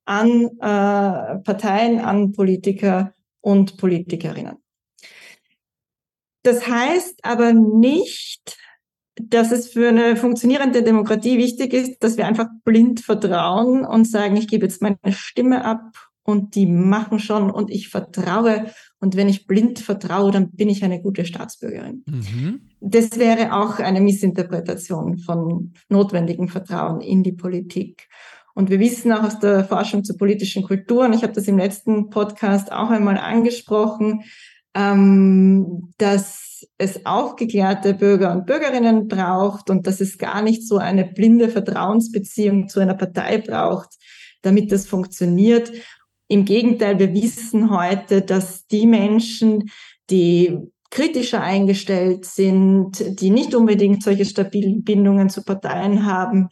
an äh, Parteien, an Politiker und Politikerinnen. Das heißt aber nicht, dass es für eine funktionierende Demokratie wichtig ist, dass wir einfach blind vertrauen und sagen, ich gebe jetzt meine Stimme ab und die machen schon und ich vertraue. Und wenn ich blind vertraue, dann bin ich eine gute Staatsbürgerin. Mhm. Das wäre auch eine Missinterpretation von notwendigem Vertrauen in die Politik. Und wir wissen auch aus der Forschung zur politischen Kultur, und ich habe das im letzten Podcast auch einmal angesprochen, ähm, dass es aufgeklärte Bürger und Bürgerinnen braucht und dass es gar nicht so eine blinde Vertrauensbeziehung zu einer Partei braucht, damit das funktioniert. Im Gegenteil, wir wissen heute, dass die Menschen, die kritischer eingestellt sind, die nicht unbedingt solche stabilen Bindungen zu Parteien haben,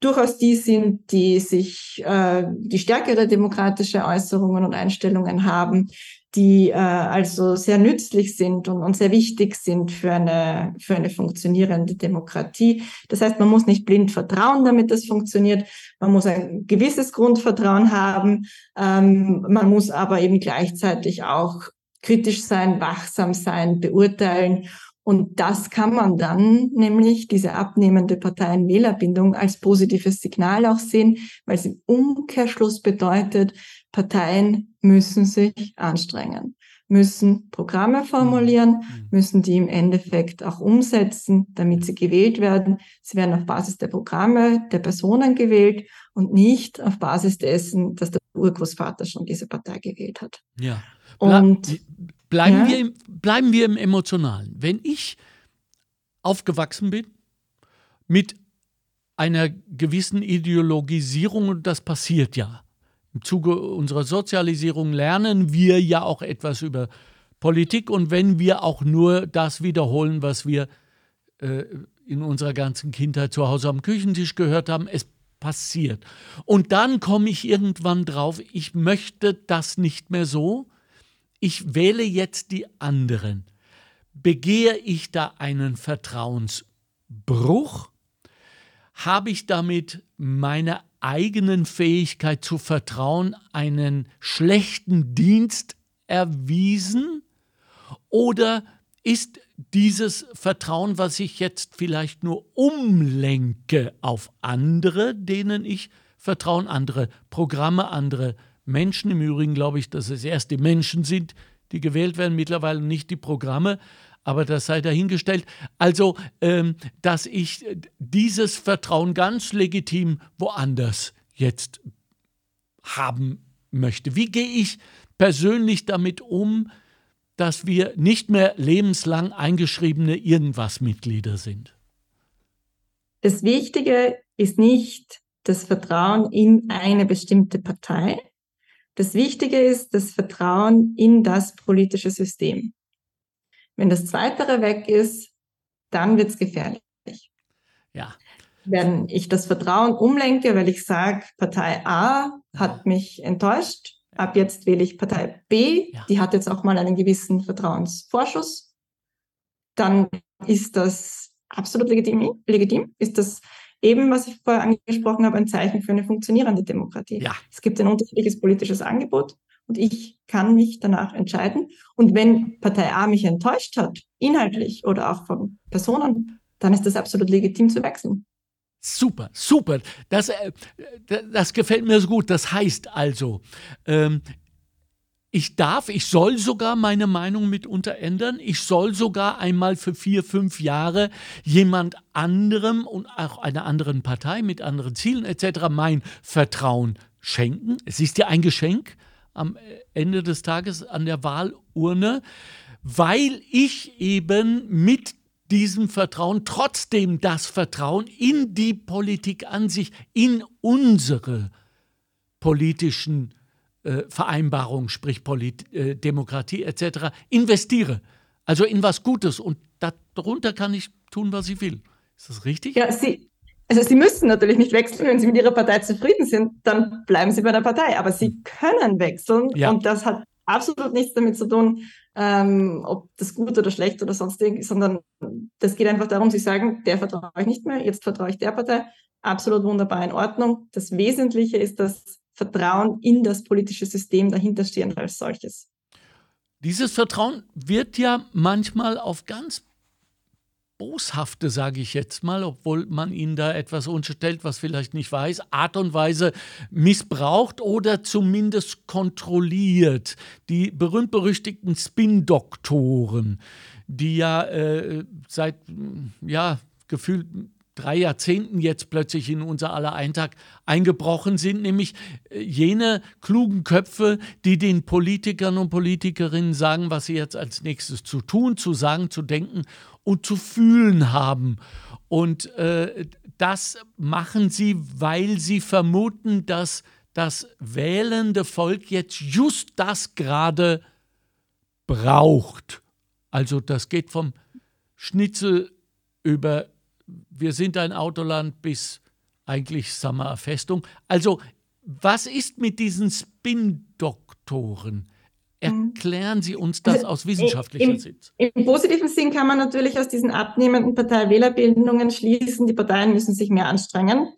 durchaus die sind, die sich äh, die stärkere demokratische Äußerungen und Einstellungen haben, die äh, also sehr nützlich sind und, und sehr wichtig sind für eine, für eine funktionierende Demokratie. Das heißt, man muss nicht blind vertrauen, damit das funktioniert. Man muss ein gewisses Grundvertrauen haben. Ähm, man muss aber eben gleichzeitig auch kritisch sein, wachsam sein, beurteilen und das kann man dann nämlich, diese abnehmende Parteien-Wählerbindung, als positives Signal auch sehen, weil es im Umkehrschluss bedeutet, Parteien müssen sich anstrengen, müssen Programme formulieren, mhm. müssen die im Endeffekt auch umsetzen, damit sie gewählt werden. Sie werden auf Basis der Programme der Personen gewählt und nicht auf Basis dessen, dass der Urgroßvater schon diese Partei gewählt hat. Ja. Und bleiben, ja? Wir im, bleiben wir im Emotionalen. Wenn ich aufgewachsen bin mit einer gewissen Ideologisierung, und das passiert ja. Im Zuge unserer Sozialisierung lernen wir ja auch etwas über Politik und wenn wir auch nur das wiederholen, was wir äh, in unserer ganzen Kindheit zu Hause am Küchentisch gehört haben, es passiert. Und dann komme ich irgendwann drauf, ich möchte das nicht mehr so, ich wähle jetzt die anderen. Begehe ich da einen Vertrauensbruch? Habe ich damit meine eigenen Fähigkeit zu vertrauen einen schlechten Dienst erwiesen? Oder ist dieses Vertrauen, was ich jetzt vielleicht nur umlenke auf andere, denen ich vertrauen, andere Programme, andere Menschen. Im Übrigen glaube ich, dass es erst die Menschen sind, die gewählt werden, mittlerweile nicht die Programme, aber das sei dahingestellt. Also, ähm, dass ich dieses Vertrauen ganz legitim woanders jetzt haben möchte. Wie gehe ich persönlich damit um, dass wir nicht mehr lebenslang eingeschriebene Irgendwas-Mitglieder sind? Das Wichtige ist nicht das Vertrauen in eine bestimmte Partei. Das Wichtige ist das Vertrauen in das politische System. Wenn das Zweitere weg ist, dann wird es gefährlich. Ja. Wenn ich das Vertrauen umlenke, weil ich sage, Partei A hat mich enttäuscht, Ab jetzt wähle ich Partei B, ja. die hat jetzt auch mal einen gewissen Vertrauensvorschuss. Dann ist das absolut legitim, legitim. Ist das eben, was ich vorher angesprochen habe, ein Zeichen für eine funktionierende Demokratie. Ja. Es gibt ein unterschiedliches politisches Angebot und ich kann mich danach entscheiden. Und wenn Partei A mich enttäuscht hat, inhaltlich oder auch von Personen, dann ist das absolut legitim zu wechseln. Super, super. Das, äh, das gefällt mir so gut. Das heißt also, ähm, ich darf, ich soll sogar meine Meinung mitunter ändern. Ich soll sogar einmal für vier, fünf Jahre jemand anderem und auch einer anderen Partei mit anderen Zielen etc. mein Vertrauen schenken. Es ist ja ein Geschenk am Ende des Tages an der Wahlurne, weil ich eben mit diesem Vertrauen, trotzdem das Vertrauen in die Politik an sich, in unsere politischen äh, Vereinbarungen, sprich Polit äh, Demokratie etc., investiere. Also in was Gutes und darunter kann ich tun, was ich will. Ist das richtig? Ja, Sie, also Sie müssen natürlich nicht wechseln, wenn Sie mit Ihrer Partei zufrieden sind, dann bleiben Sie bei der Partei. Aber Sie hm. können wechseln ja. und das hat absolut nichts damit zu tun, ähm, ob das gut oder schlecht oder sonstig, sondern das geht einfach darum, sie sagen, der vertraue ich nicht mehr, jetzt vertraue ich der Partei. Absolut wunderbar in Ordnung. Das Wesentliche ist das Vertrauen in das politische System dahinterstehen als solches. Dieses Vertrauen wird ja manchmal auf ganz boshafte, sage ich jetzt mal, obwohl man ihnen da etwas unterstellt, was vielleicht nicht weiß, Art und Weise missbraucht oder zumindest kontrolliert. Die berühmt-berüchtigten Spin-Doktoren, die ja äh, seit, ja, gefühlt drei Jahrzehnten jetzt plötzlich in unser aller Eintag eingebrochen sind, nämlich äh, jene klugen Köpfe, die den Politikern und Politikerinnen sagen, was sie jetzt als nächstes zu tun, zu sagen, zu denken und zu fühlen haben. Und äh, das machen sie, weil sie vermuten, dass das wählende Volk jetzt just das gerade braucht. Also das geht vom Schnitzel über wir sind ein Autoland bis eigentlich Summer Festung. Also was ist mit diesen Spin-Doktoren? Erklären Sie uns das also, aus wissenschaftlicher Sicht. Im positiven Sinn kann man natürlich aus diesen abnehmenden Partei-Wählerbildungen schließen, die Parteien müssen sich mehr anstrengen.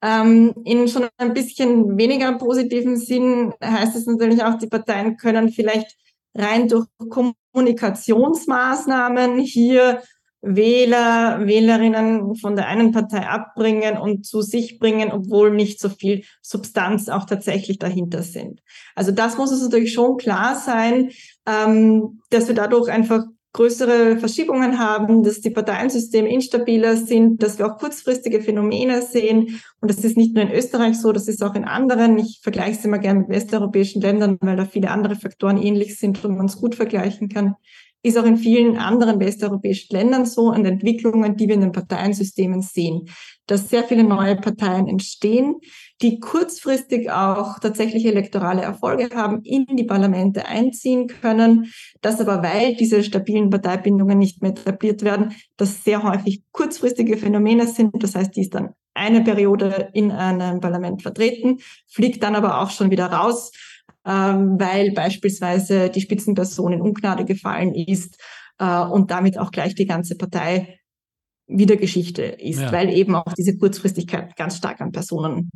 Ähm, in schon ein bisschen weniger positiven Sinn heißt es natürlich auch, die Parteien können vielleicht rein durch Kommunikationsmaßnahmen hier Wähler, Wählerinnen von der einen Partei abbringen und zu sich bringen, obwohl nicht so viel Substanz auch tatsächlich dahinter sind. Also das muss es natürlich schon klar sein, ähm, dass wir dadurch einfach größere Verschiebungen haben, dass die Parteiensysteme instabiler sind, dass wir auch kurzfristige Phänomene sehen. Und das ist nicht nur in Österreich so, das ist auch in anderen. Ich vergleiche es immer gerne mit westeuropäischen Ländern, weil da viele andere Faktoren ähnlich sind und man es gut vergleichen kann. Ist auch in vielen anderen westeuropäischen Ländern so an Entwicklungen, die wir in den Parteiensystemen sehen, dass sehr viele neue Parteien entstehen, die kurzfristig auch tatsächlich elektorale Erfolge haben, in die Parlamente einziehen können, dass aber, weil diese stabilen Parteibindungen nicht mehr etabliert werden, das sehr häufig kurzfristige Phänomene sind. Das heißt, die ist dann eine Periode in einem Parlament vertreten, fliegt dann aber auch schon wieder raus, ähm, weil beispielsweise die Spitzenperson in Ungnade gefallen ist äh, und damit auch gleich die ganze Partei wieder Geschichte ist, ja. weil eben auch diese Kurzfristigkeit ganz stark an Personen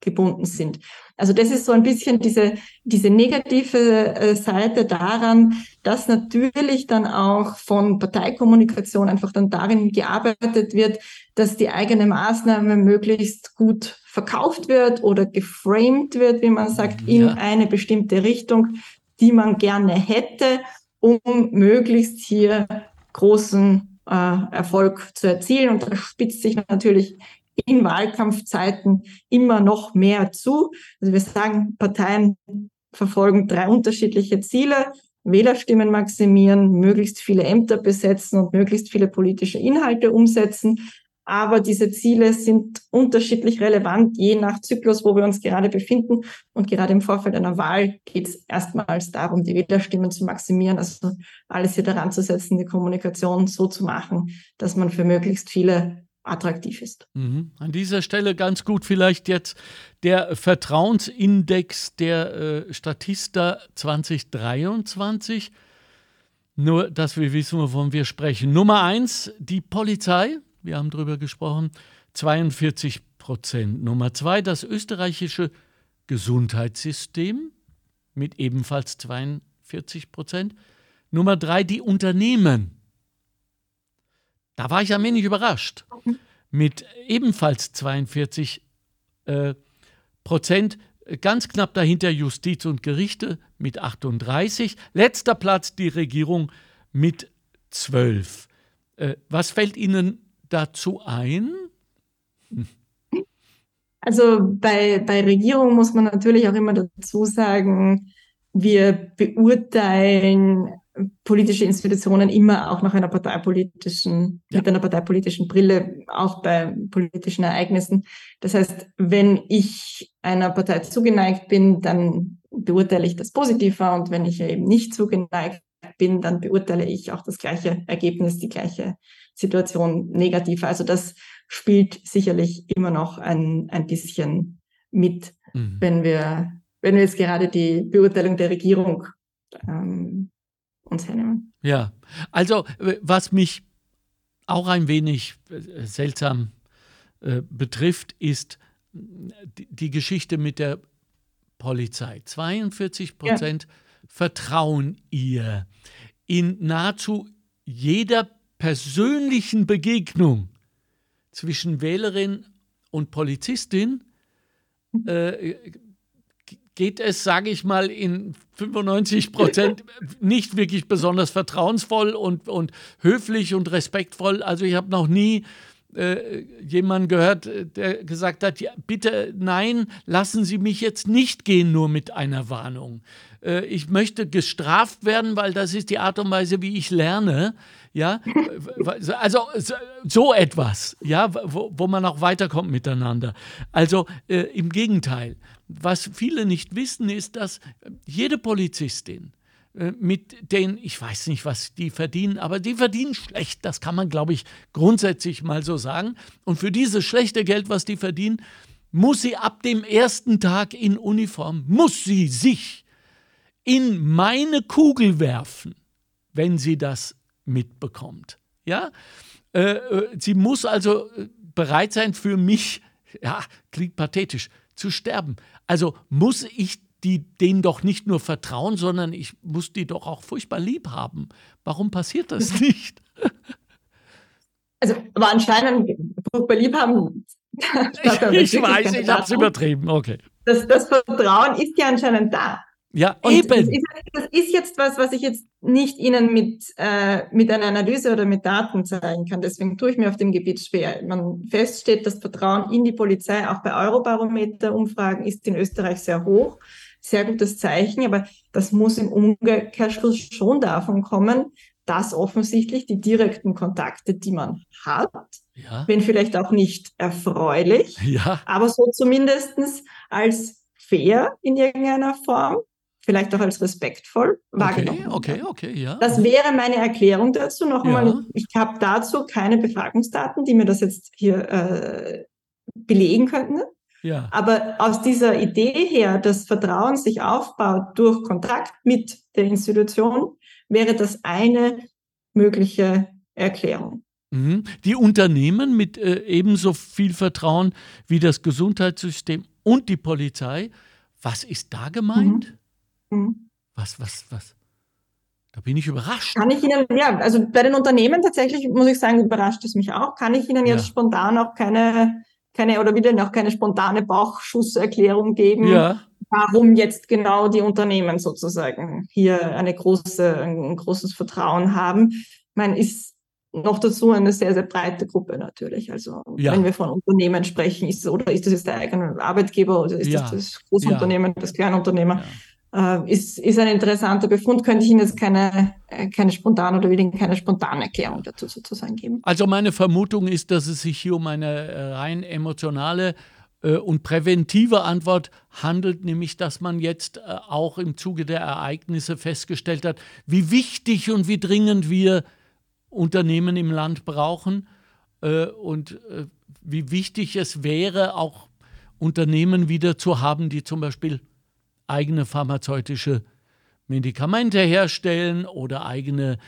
gebunden sind. Also das ist so ein bisschen diese, diese negative äh, Seite daran, dass natürlich dann auch von Parteikommunikation einfach dann darin gearbeitet wird, dass die eigene Maßnahme möglichst gut verkauft wird oder geframed wird, wie man sagt, in ja. eine bestimmte Richtung, die man gerne hätte, um möglichst hier großen äh, Erfolg zu erzielen. Und das spitzt sich natürlich in Wahlkampfzeiten immer noch mehr zu. Also wir sagen, Parteien verfolgen drei unterschiedliche Ziele. Wählerstimmen maximieren, möglichst viele Ämter besetzen und möglichst viele politische Inhalte umsetzen. Aber diese Ziele sind unterschiedlich relevant, je nach Zyklus, wo wir uns gerade befinden. Und gerade im Vorfeld einer Wahl geht es erstmals darum, die Wählerstimmen zu maximieren, also alles hier daran zu setzen, die Kommunikation so zu machen, dass man für möglichst viele attraktiv ist. Mhm. An dieser Stelle ganz gut vielleicht jetzt der Vertrauensindex der äh, Statista 2023. Nur, dass wir wissen, wovon wir sprechen. Nummer eins, die Polizei. Wir haben darüber gesprochen. 42 Prozent. Nummer zwei, das österreichische Gesundheitssystem mit ebenfalls 42 Prozent. Nummer drei, die Unternehmen da war ich ein wenig überrascht. Mit ebenfalls 42 äh, Prozent, ganz knapp dahinter Justiz und Gerichte mit 38. Letzter Platz die Regierung mit 12. Äh, was fällt Ihnen dazu ein? Also bei, bei Regierung muss man natürlich auch immer dazu sagen, wir beurteilen politische Institutionen immer auch nach einer parteipolitischen, ja. mit einer parteipolitischen Brille, auch bei politischen Ereignissen. Das heißt, wenn ich einer Partei zugeneigt bin, dann beurteile ich das positiver und wenn ich eben nicht zugeneigt bin, dann beurteile ich auch das gleiche Ergebnis, die gleiche Situation negativer. Also das spielt sicherlich immer noch ein, ein bisschen mit, mhm. wenn wir, wenn wir jetzt gerade die Beurteilung der Regierung ähm, uns hernehmen. Ja, also was mich auch ein wenig äh, seltsam äh, betrifft, ist die, die, Geschichte mit der Polizei. 42 Prozent ja. vertrauen ihr in nahezu jeder persönlichen Begegnung zwischen Wählerin und Polizistin mhm. äh, geht es, sage ich mal, in 95 Prozent nicht wirklich besonders vertrauensvoll und, und höflich und respektvoll. Also ich habe noch nie äh, jemanden gehört, der gesagt hat, ja, bitte nein, lassen Sie mich jetzt nicht gehen nur mit einer Warnung. Äh, ich möchte gestraft werden, weil das ist die Art und Weise, wie ich lerne. Ja, also so etwas, ja, wo, wo man auch weiterkommt miteinander. Also äh, im Gegenteil, was viele nicht wissen, ist, dass jede Polizistin äh, mit denen, ich weiß nicht, was die verdienen, aber die verdienen schlecht, das kann man, glaube ich, grundsätzlich mal so sagen. Und für dieses schlechte Geld, was die verdienen, muss sie ab dem ersten Tag in Uniform, muss sie sich in meine Kugel werfen, wenn sie das mitbekommt. Ja, äh, äh sie muss also bereit sein, für mich, ja, klingt pathetisch, zu sterben. Also muss ich die denen doch nicht nur vertrauen, sondern ich muss die doch auch furchtbar lieb haben. Warum passiert das nicht? Also, aber anscheinend furchtbar lieb haben. ich weiß, ich habe es übertrieben, okay. Das, das Vertrauen ist ja anscheinend da. Ja, und eben. Das ist, das ist, jetzt was, was ich jetzt nicht Ihnen mit, äh, mit einer Analyse oder mit Daten zeigen kann. Deswegen tue ich mir auf dem Gebiet schwer. Man feststeht, das Vertrauen in die Polizei auch bei Eurobarometer-Umfragen ist in Österreich sehr hoch. Sehr gutes Zeichen, aber das muss im Umkehrschluss schon davon kommen, dass offensichtlich die direkten Kontakte, die man hat, ja. wenn vielleicht auch nicht erfreulich, ja. aber so zumindestens als fair in irgendeiner Form, vielleicht auch als respektvoll wahrgenommen. Okay, okay, okay, ja. Das wäre meine Erklärung dazu. Noch ja. ich, ich habe dazu keine Befragungsdaten, die mir das jetzt hier äh, belegen könnten. Ja. Aber aus dieser Idee her, dass Vertrauen sich aufbaut durch Kontakt mit der Institution, wäre das eine mögliche Erklärung. Mhm. Die Unternehmen mit äh, ebenso viel Vertrauen wie das Gesundheitssystem und die Polizei, was ist da gemeint? Mhm. Mhm. Was, was, was? Da bin ich überrascht. Kann ich Ihnen, ja, also bei den Unternehmen tatsächlich, muss ich sagen, überrascht es mich auch. Kann ich Ihnen jetzt ja. spontan auch keine, keine oder wieder noch keine spontane Bauchschusserklärung geben, ja warum jetzt genau die Unternehmen sozusagen hier eine große, ein großes Vertrauen haben. Ich meine, ist noch dazu eine sehr, sehr breite Gruppe natürlich. Also ja. wenn wir von Unternehmen sprechen, ist oder ist das jetzt der eigene Arbeitgeber oder ist ja. das das Großunternehmen, ja. das Kleinunternehmer? Äh, ist, ist ein interessanter Befund, könnte ich Ihnen jetzt keine, äh, keine spontane oder will Ihnen keine spontane Erklärung dazu sozusagen geben. Also meine Vermutung ist, dass es sich hier um eine äh, rein emotionale äh, und präventive Antwort handelt nämlich, dass man jetzt auch im Zuge der Ereignisse festgestellt hat, wie wichtig und wie dringend wir Unternehmen im Land brauchen und wie wichtig es wäre, auch Unternehmen wieder zu haben, die zum Beispiel eigene pharmazeutische Medikamente herstellen oder eigene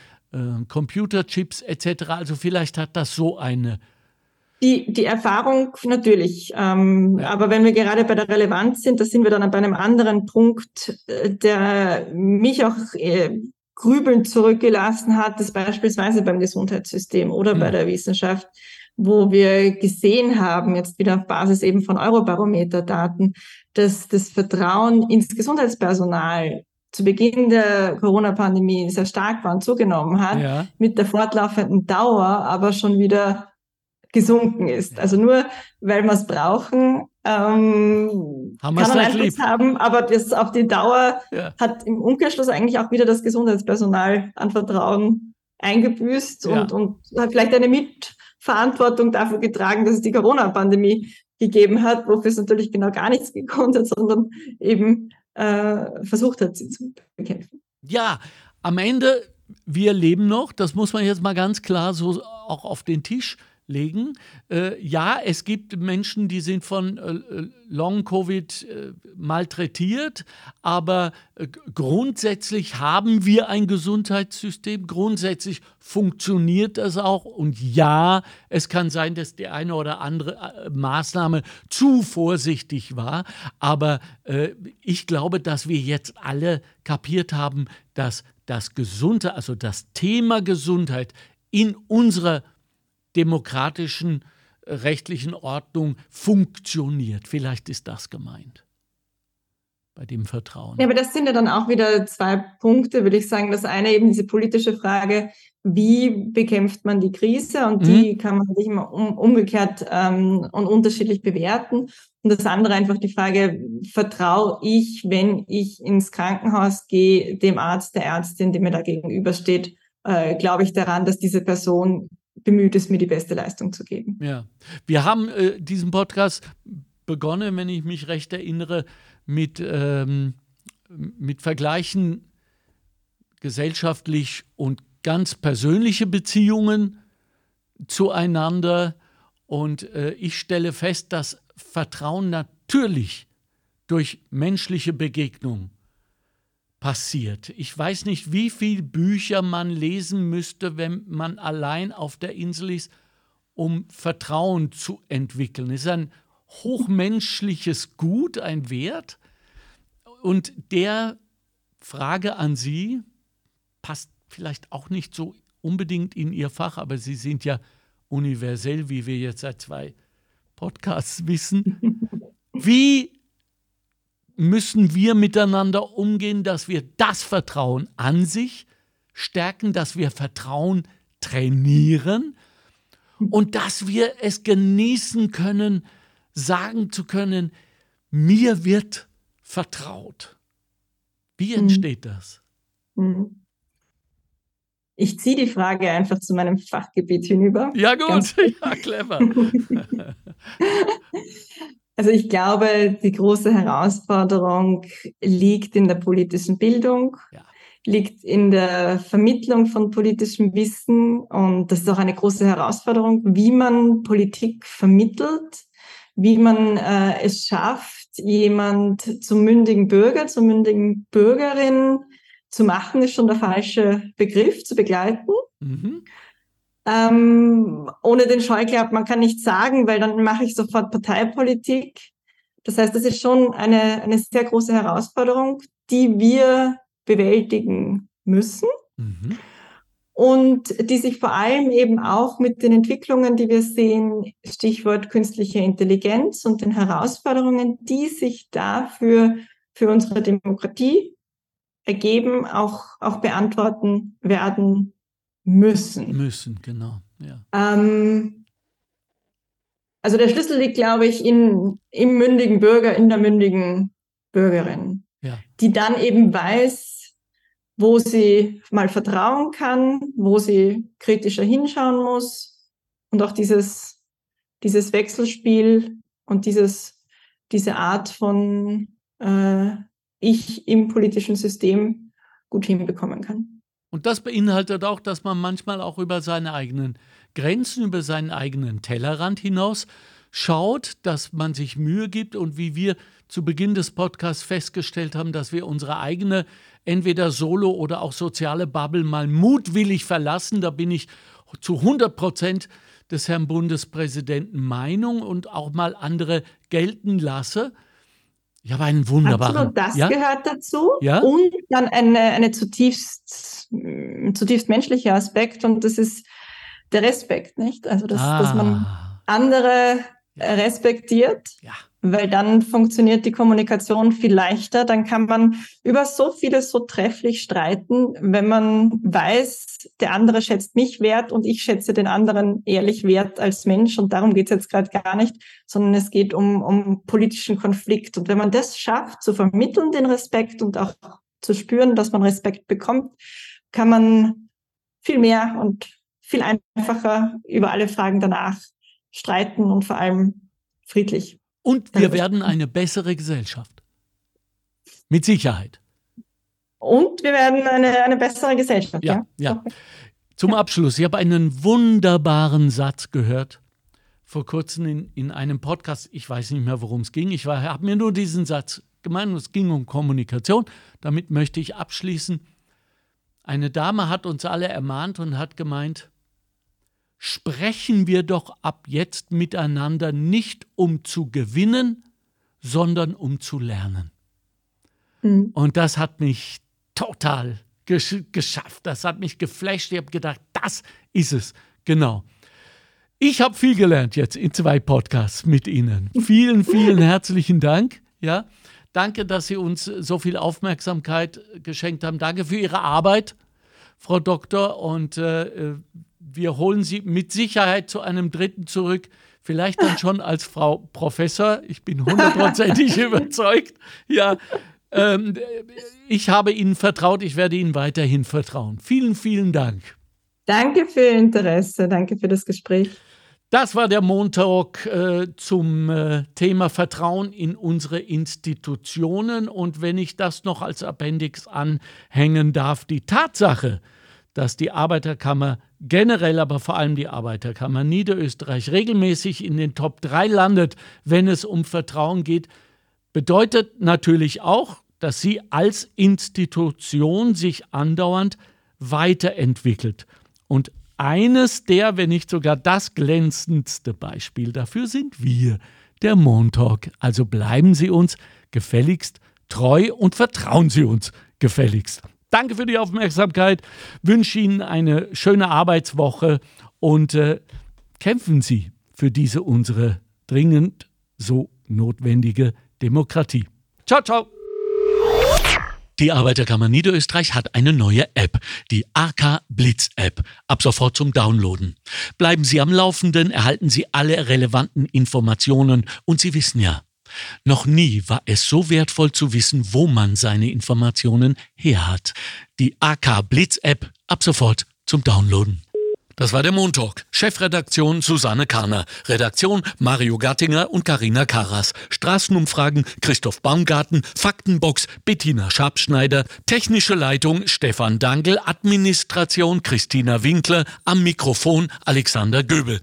Computerchips etc. Also vielleicht hat das so eine die, die Erfahrung natürlich. Ähm, ja. Aber wenn wir gerade bei der Relevanz sind, da sind wir dann bei einem anderen Punkt, äh, der mich auch äh, grübelnd zurückgelassen hat, das beispielsweise beim Gesundheitssystem oder mhm. bei der Wissenschaft, wo wir gesehen haben, jetzt wieder auf Basis eben von Eurobarometer-Daten, dass das Vertrauen ins Gesundheitspersonal zu Beginn der Corona-Pandemie sehr stark war und zugenommen hat, ja. mit der fortlaufenden Dauer aber schon wieder gesunken ist. Also nur weil wir es brauchen, ähm, haben kann man Einfluss lieb. haben, aber das auf die Dauer ja. hat im Umkehrschluss eigentlich auch wieder das Gesundheitspersonal an Vertrauen eingebüßt ja. und, und hat vielleicht eine Mitverantwortung dafür getragen, dass es die Corona-Pandemie gegeben hat, wofür es natürlich genau gar nichts gekonnt hat, sondern eben äh, versucht hat, sie zu bekämpfen. Ja, am Ende, wir leben noch, das muss man jetzt mal ganz klar so auch auf den Tisch legen. Äh, ja, es gibt Menschen, die sind von äh, Long-Covid äh, malträtiert, aber äh, grundsätzlich haben wir ein Gesundheitssystem, grundsätzlich funktioniert das auch. Und ja, es kann sein, dass die eine oder andere äh, Maßnahme zu vorsichtig war, aber äh, ich glaube, dass wir jetzt alle kapiert haben, dass das Gesundheit, also das Thema Gesundheit in unserer demokratischen äh, rechtlichen Ordnung funktioniert. Vielleicht ist das gemeint bei dem Vertrauen. Ja, aber das sind ja dann auch wieder zwei Punkte, würde ich sagen. Das eine eben diese politische Frage, wie bekämpft man die Krise und mhm. die kann man sich immer um, umgekehrt ähm, und unterschiedlich bewerten. Und das andere einfach die Frage, vertraue ich, wenn ich ins Krankenhaus gehe, dem Arzt, der Ärztin, die mir da gegenübersteht, äh, glaube ich daran, dass diese Person bemüht ist, mir die beste Leistung zu geben. Ja, wir haben äh, diesen Podcast begonnen, wenn ich mich recht erinnere, mit, ähm, mit Vergleichen gesellschaftlich und ganz persönliche Beziehungen zueinander. Und äh, ich stelle fest, dass Vertrauen natürlich durch menschliche Begegnung passiert. Ich weiß nicht, wie viele Bücher man lesen müsste, wenn man allein auf der Insel ist, um Vertrauen zu entwickeln. Es ist ein hochmenschliches Gut, ein Wert. Und der Frage an Sie passt vielleicht auch nicht so unbedingt in Ihr Fach, aber Sie sind ja universell, wie wir jetzt seit zwei Podcasts wissen. Wie müssen wir miteinander umgehen, dass wir das Vertrauen an sich stärken, dass wir Vertrauen trainieren und dass wir es genießen können, sagen zu können, mir wird vertraut. Wie mhm. entsteht das? Mhm. Ich ziehe die Frage einfach zu meinem Fachgebiet hinüber. Ja, gut, ja, clever. also ich glaube, die große Herausforderung liegt in der politischen Bildung. Ja liegt in der Vermittlung von politischem Wissen und das ist auch eine große Herausforderung, wie man Politik vermittelt, wie man äh, es schafft, jemand zum mündigen Bürger, zum mündigen Bürgerin zu machen, ist schon der falsche Begriff, zu begleiten. Mhm. Ähm, ohne den Scheuklapp, man kann nicht sagen, weil dann mache ich sofort Parteipolitik. Das heißt, das ist schon eine, eine sehr große Herausforderung, die wir bewältigen müssen. Mhm. Und die sich vor allem eben auch mit den Entwicklungen, die wir sehen, Stichwort künstliche Intelligenz und den Herausforderungen, die sich dafür für unsere Demokratie ergeben, auch, auch beantworten werden müssen. Müssen, genau. Ja. Ähm, also der Schlüssel liegt, glaube ich, in, im mündigen Bürger, in der mündigen Bürgerin, ja. die dann eben weiß, wo sie mal vertrauen kann, wo sie kritischer hinschauen muss und auch dieses, dieses Wechselspiel und dieses, diese Art von äh, Ich im politischen System gut hinbekommen kann. Und das beinhaltet auch, dass man manchmal auch über seine eigenen Grenzen, über seinen eigenen Tellerrand hinaus schaut, dass man sich Mühe gibt und wie wir zu Beginn des Podcasts festgestellt haben, dass wir unsere eigene entweder Solo oder auch soziale Bubble mal mutwillig verlassen. Da bin ich zu 100 Prozent des Herrn Bundespräsidenten Meinung und auch mal andere gelten lasse. Ich habe einen wunderbaren. Absolut, das ja? gehört dazu. Ja? Und dann eine, eine zutiefst, zutiefst menschlicher Aspekt und das ist der Respekt, nicht? Also, dass, ah. dass man ah. andere respektiert. Ja weil dann funktioniert die Kommunikation viel leichter. Dann kann man über so vieles so trefflich streiten, wenn man weiß, der andere schätzt mich wert und ich schätze den anderen ehrlich wert als Mensch. Und darum geht es jetzt gerade gar nicht, sondern es geht um, um politischen Konflikt. Und wenn man das schafft, zu vermitteln, den Respekt und auch zu spüren, dass man Respekt bekommt, kann man viel mehr und viel einfacher über alle Fragen danach streiten und vor allem friedlich. Und wir werden eine bessere Gesellschaft. Mit Sicherheit. Und wir werden eine, eine bessere Gesellschaft. Ja, ja. ja. Zum Abschluss, ich habe einen wunderbaren Satz gehört vor kurzem in, in einem Podcast. Ich weiß nicht mehr, worum es ging. Ich habe mir nur diesen Satz gemeint. Es ging um Kommunikation. Damit möchte ich abschließen. Eine Dame hat uns alle ermahnt und hat gemeint, sprechen wir doch ab jetzt miteinander nicht um zu gewinnen, sondern um zu lernen. Mhm. Und das hat mich total gesch geschafft. Das hat mich geflasht. Ich habe gedacht, das ist es. Genau. Ich habe viel gelernt jetzt in zwei Podcasts mit Ihnen. Vielen, vielen herzlichen Dank. Ja, danke, dass Sie uns so viel Aufmerksamkeit geschenkt haben. Danke für Ihre Arbeit, Frau Doktor. Und äh, wir holen Sie mit Sicherheit zu einem dritten zurück. Vielleicht dann schon als Frau Professor. Ich bin hundertprozentig überzeugt. Ja, ähm, ich habe Ihnen vertraut. Ich werde Ihnen weiterhin vertrauen. Vielen, vielen Dank. Danke für Ihr Interesse. Danke für das Gespräch. Das war der Montag äh, zum äh, Thema Vertrauen in unsere Institutionen. Und wenn ich das noch als Appendix anhängen darf, die Tatsache, dass die Arbeiterkammer generell, aber vor allem die Arbeiterkammer Niederösterreich regelmäßig in den Top 3 landet, wenn es um Vertrauen geht, bedeutet natürlich auch, dass sie als Institution sich andauernd weiterentwickelt. Und eines der, wenn nicht sogar das glänzendste Beispiel dafür sind wir, der Montalk. Also bleiben Sie uns gefälligst treu und vertrauen Sie uns gefälligst. Danke für die Aufmerksamkeit, wünsche Ihnen eine schöne Arbeitswoche und äh, kämpfen Sie für diese unsere dringend so notwendige Demokratie. Ciao, ciao. Die Arbeiterkammer Niederösterreich hat eine neue App, die AK Blitz App, ab sofort zum Downloaden. Bleiben Sie am Laufenden, erhalten Sie alle relevanten Informationen und Sie wissen ja, noch nie war es so wertvoll zu wissen, wo man seine Informationen her hat. Die AK Blitz App ab sofort zum Downloaden. Das war der Montalk. Chefredaktion Susanne Karner. Redaktion Mario Gattinger und Karina Karas. Straßenumfragen Christoph Baumgarten. Faktenbox Bettina Schabschneider. Technische Leitung Stefan Dangel. Administration Christina Winkler. Am Mikrofon Alexander Göbel.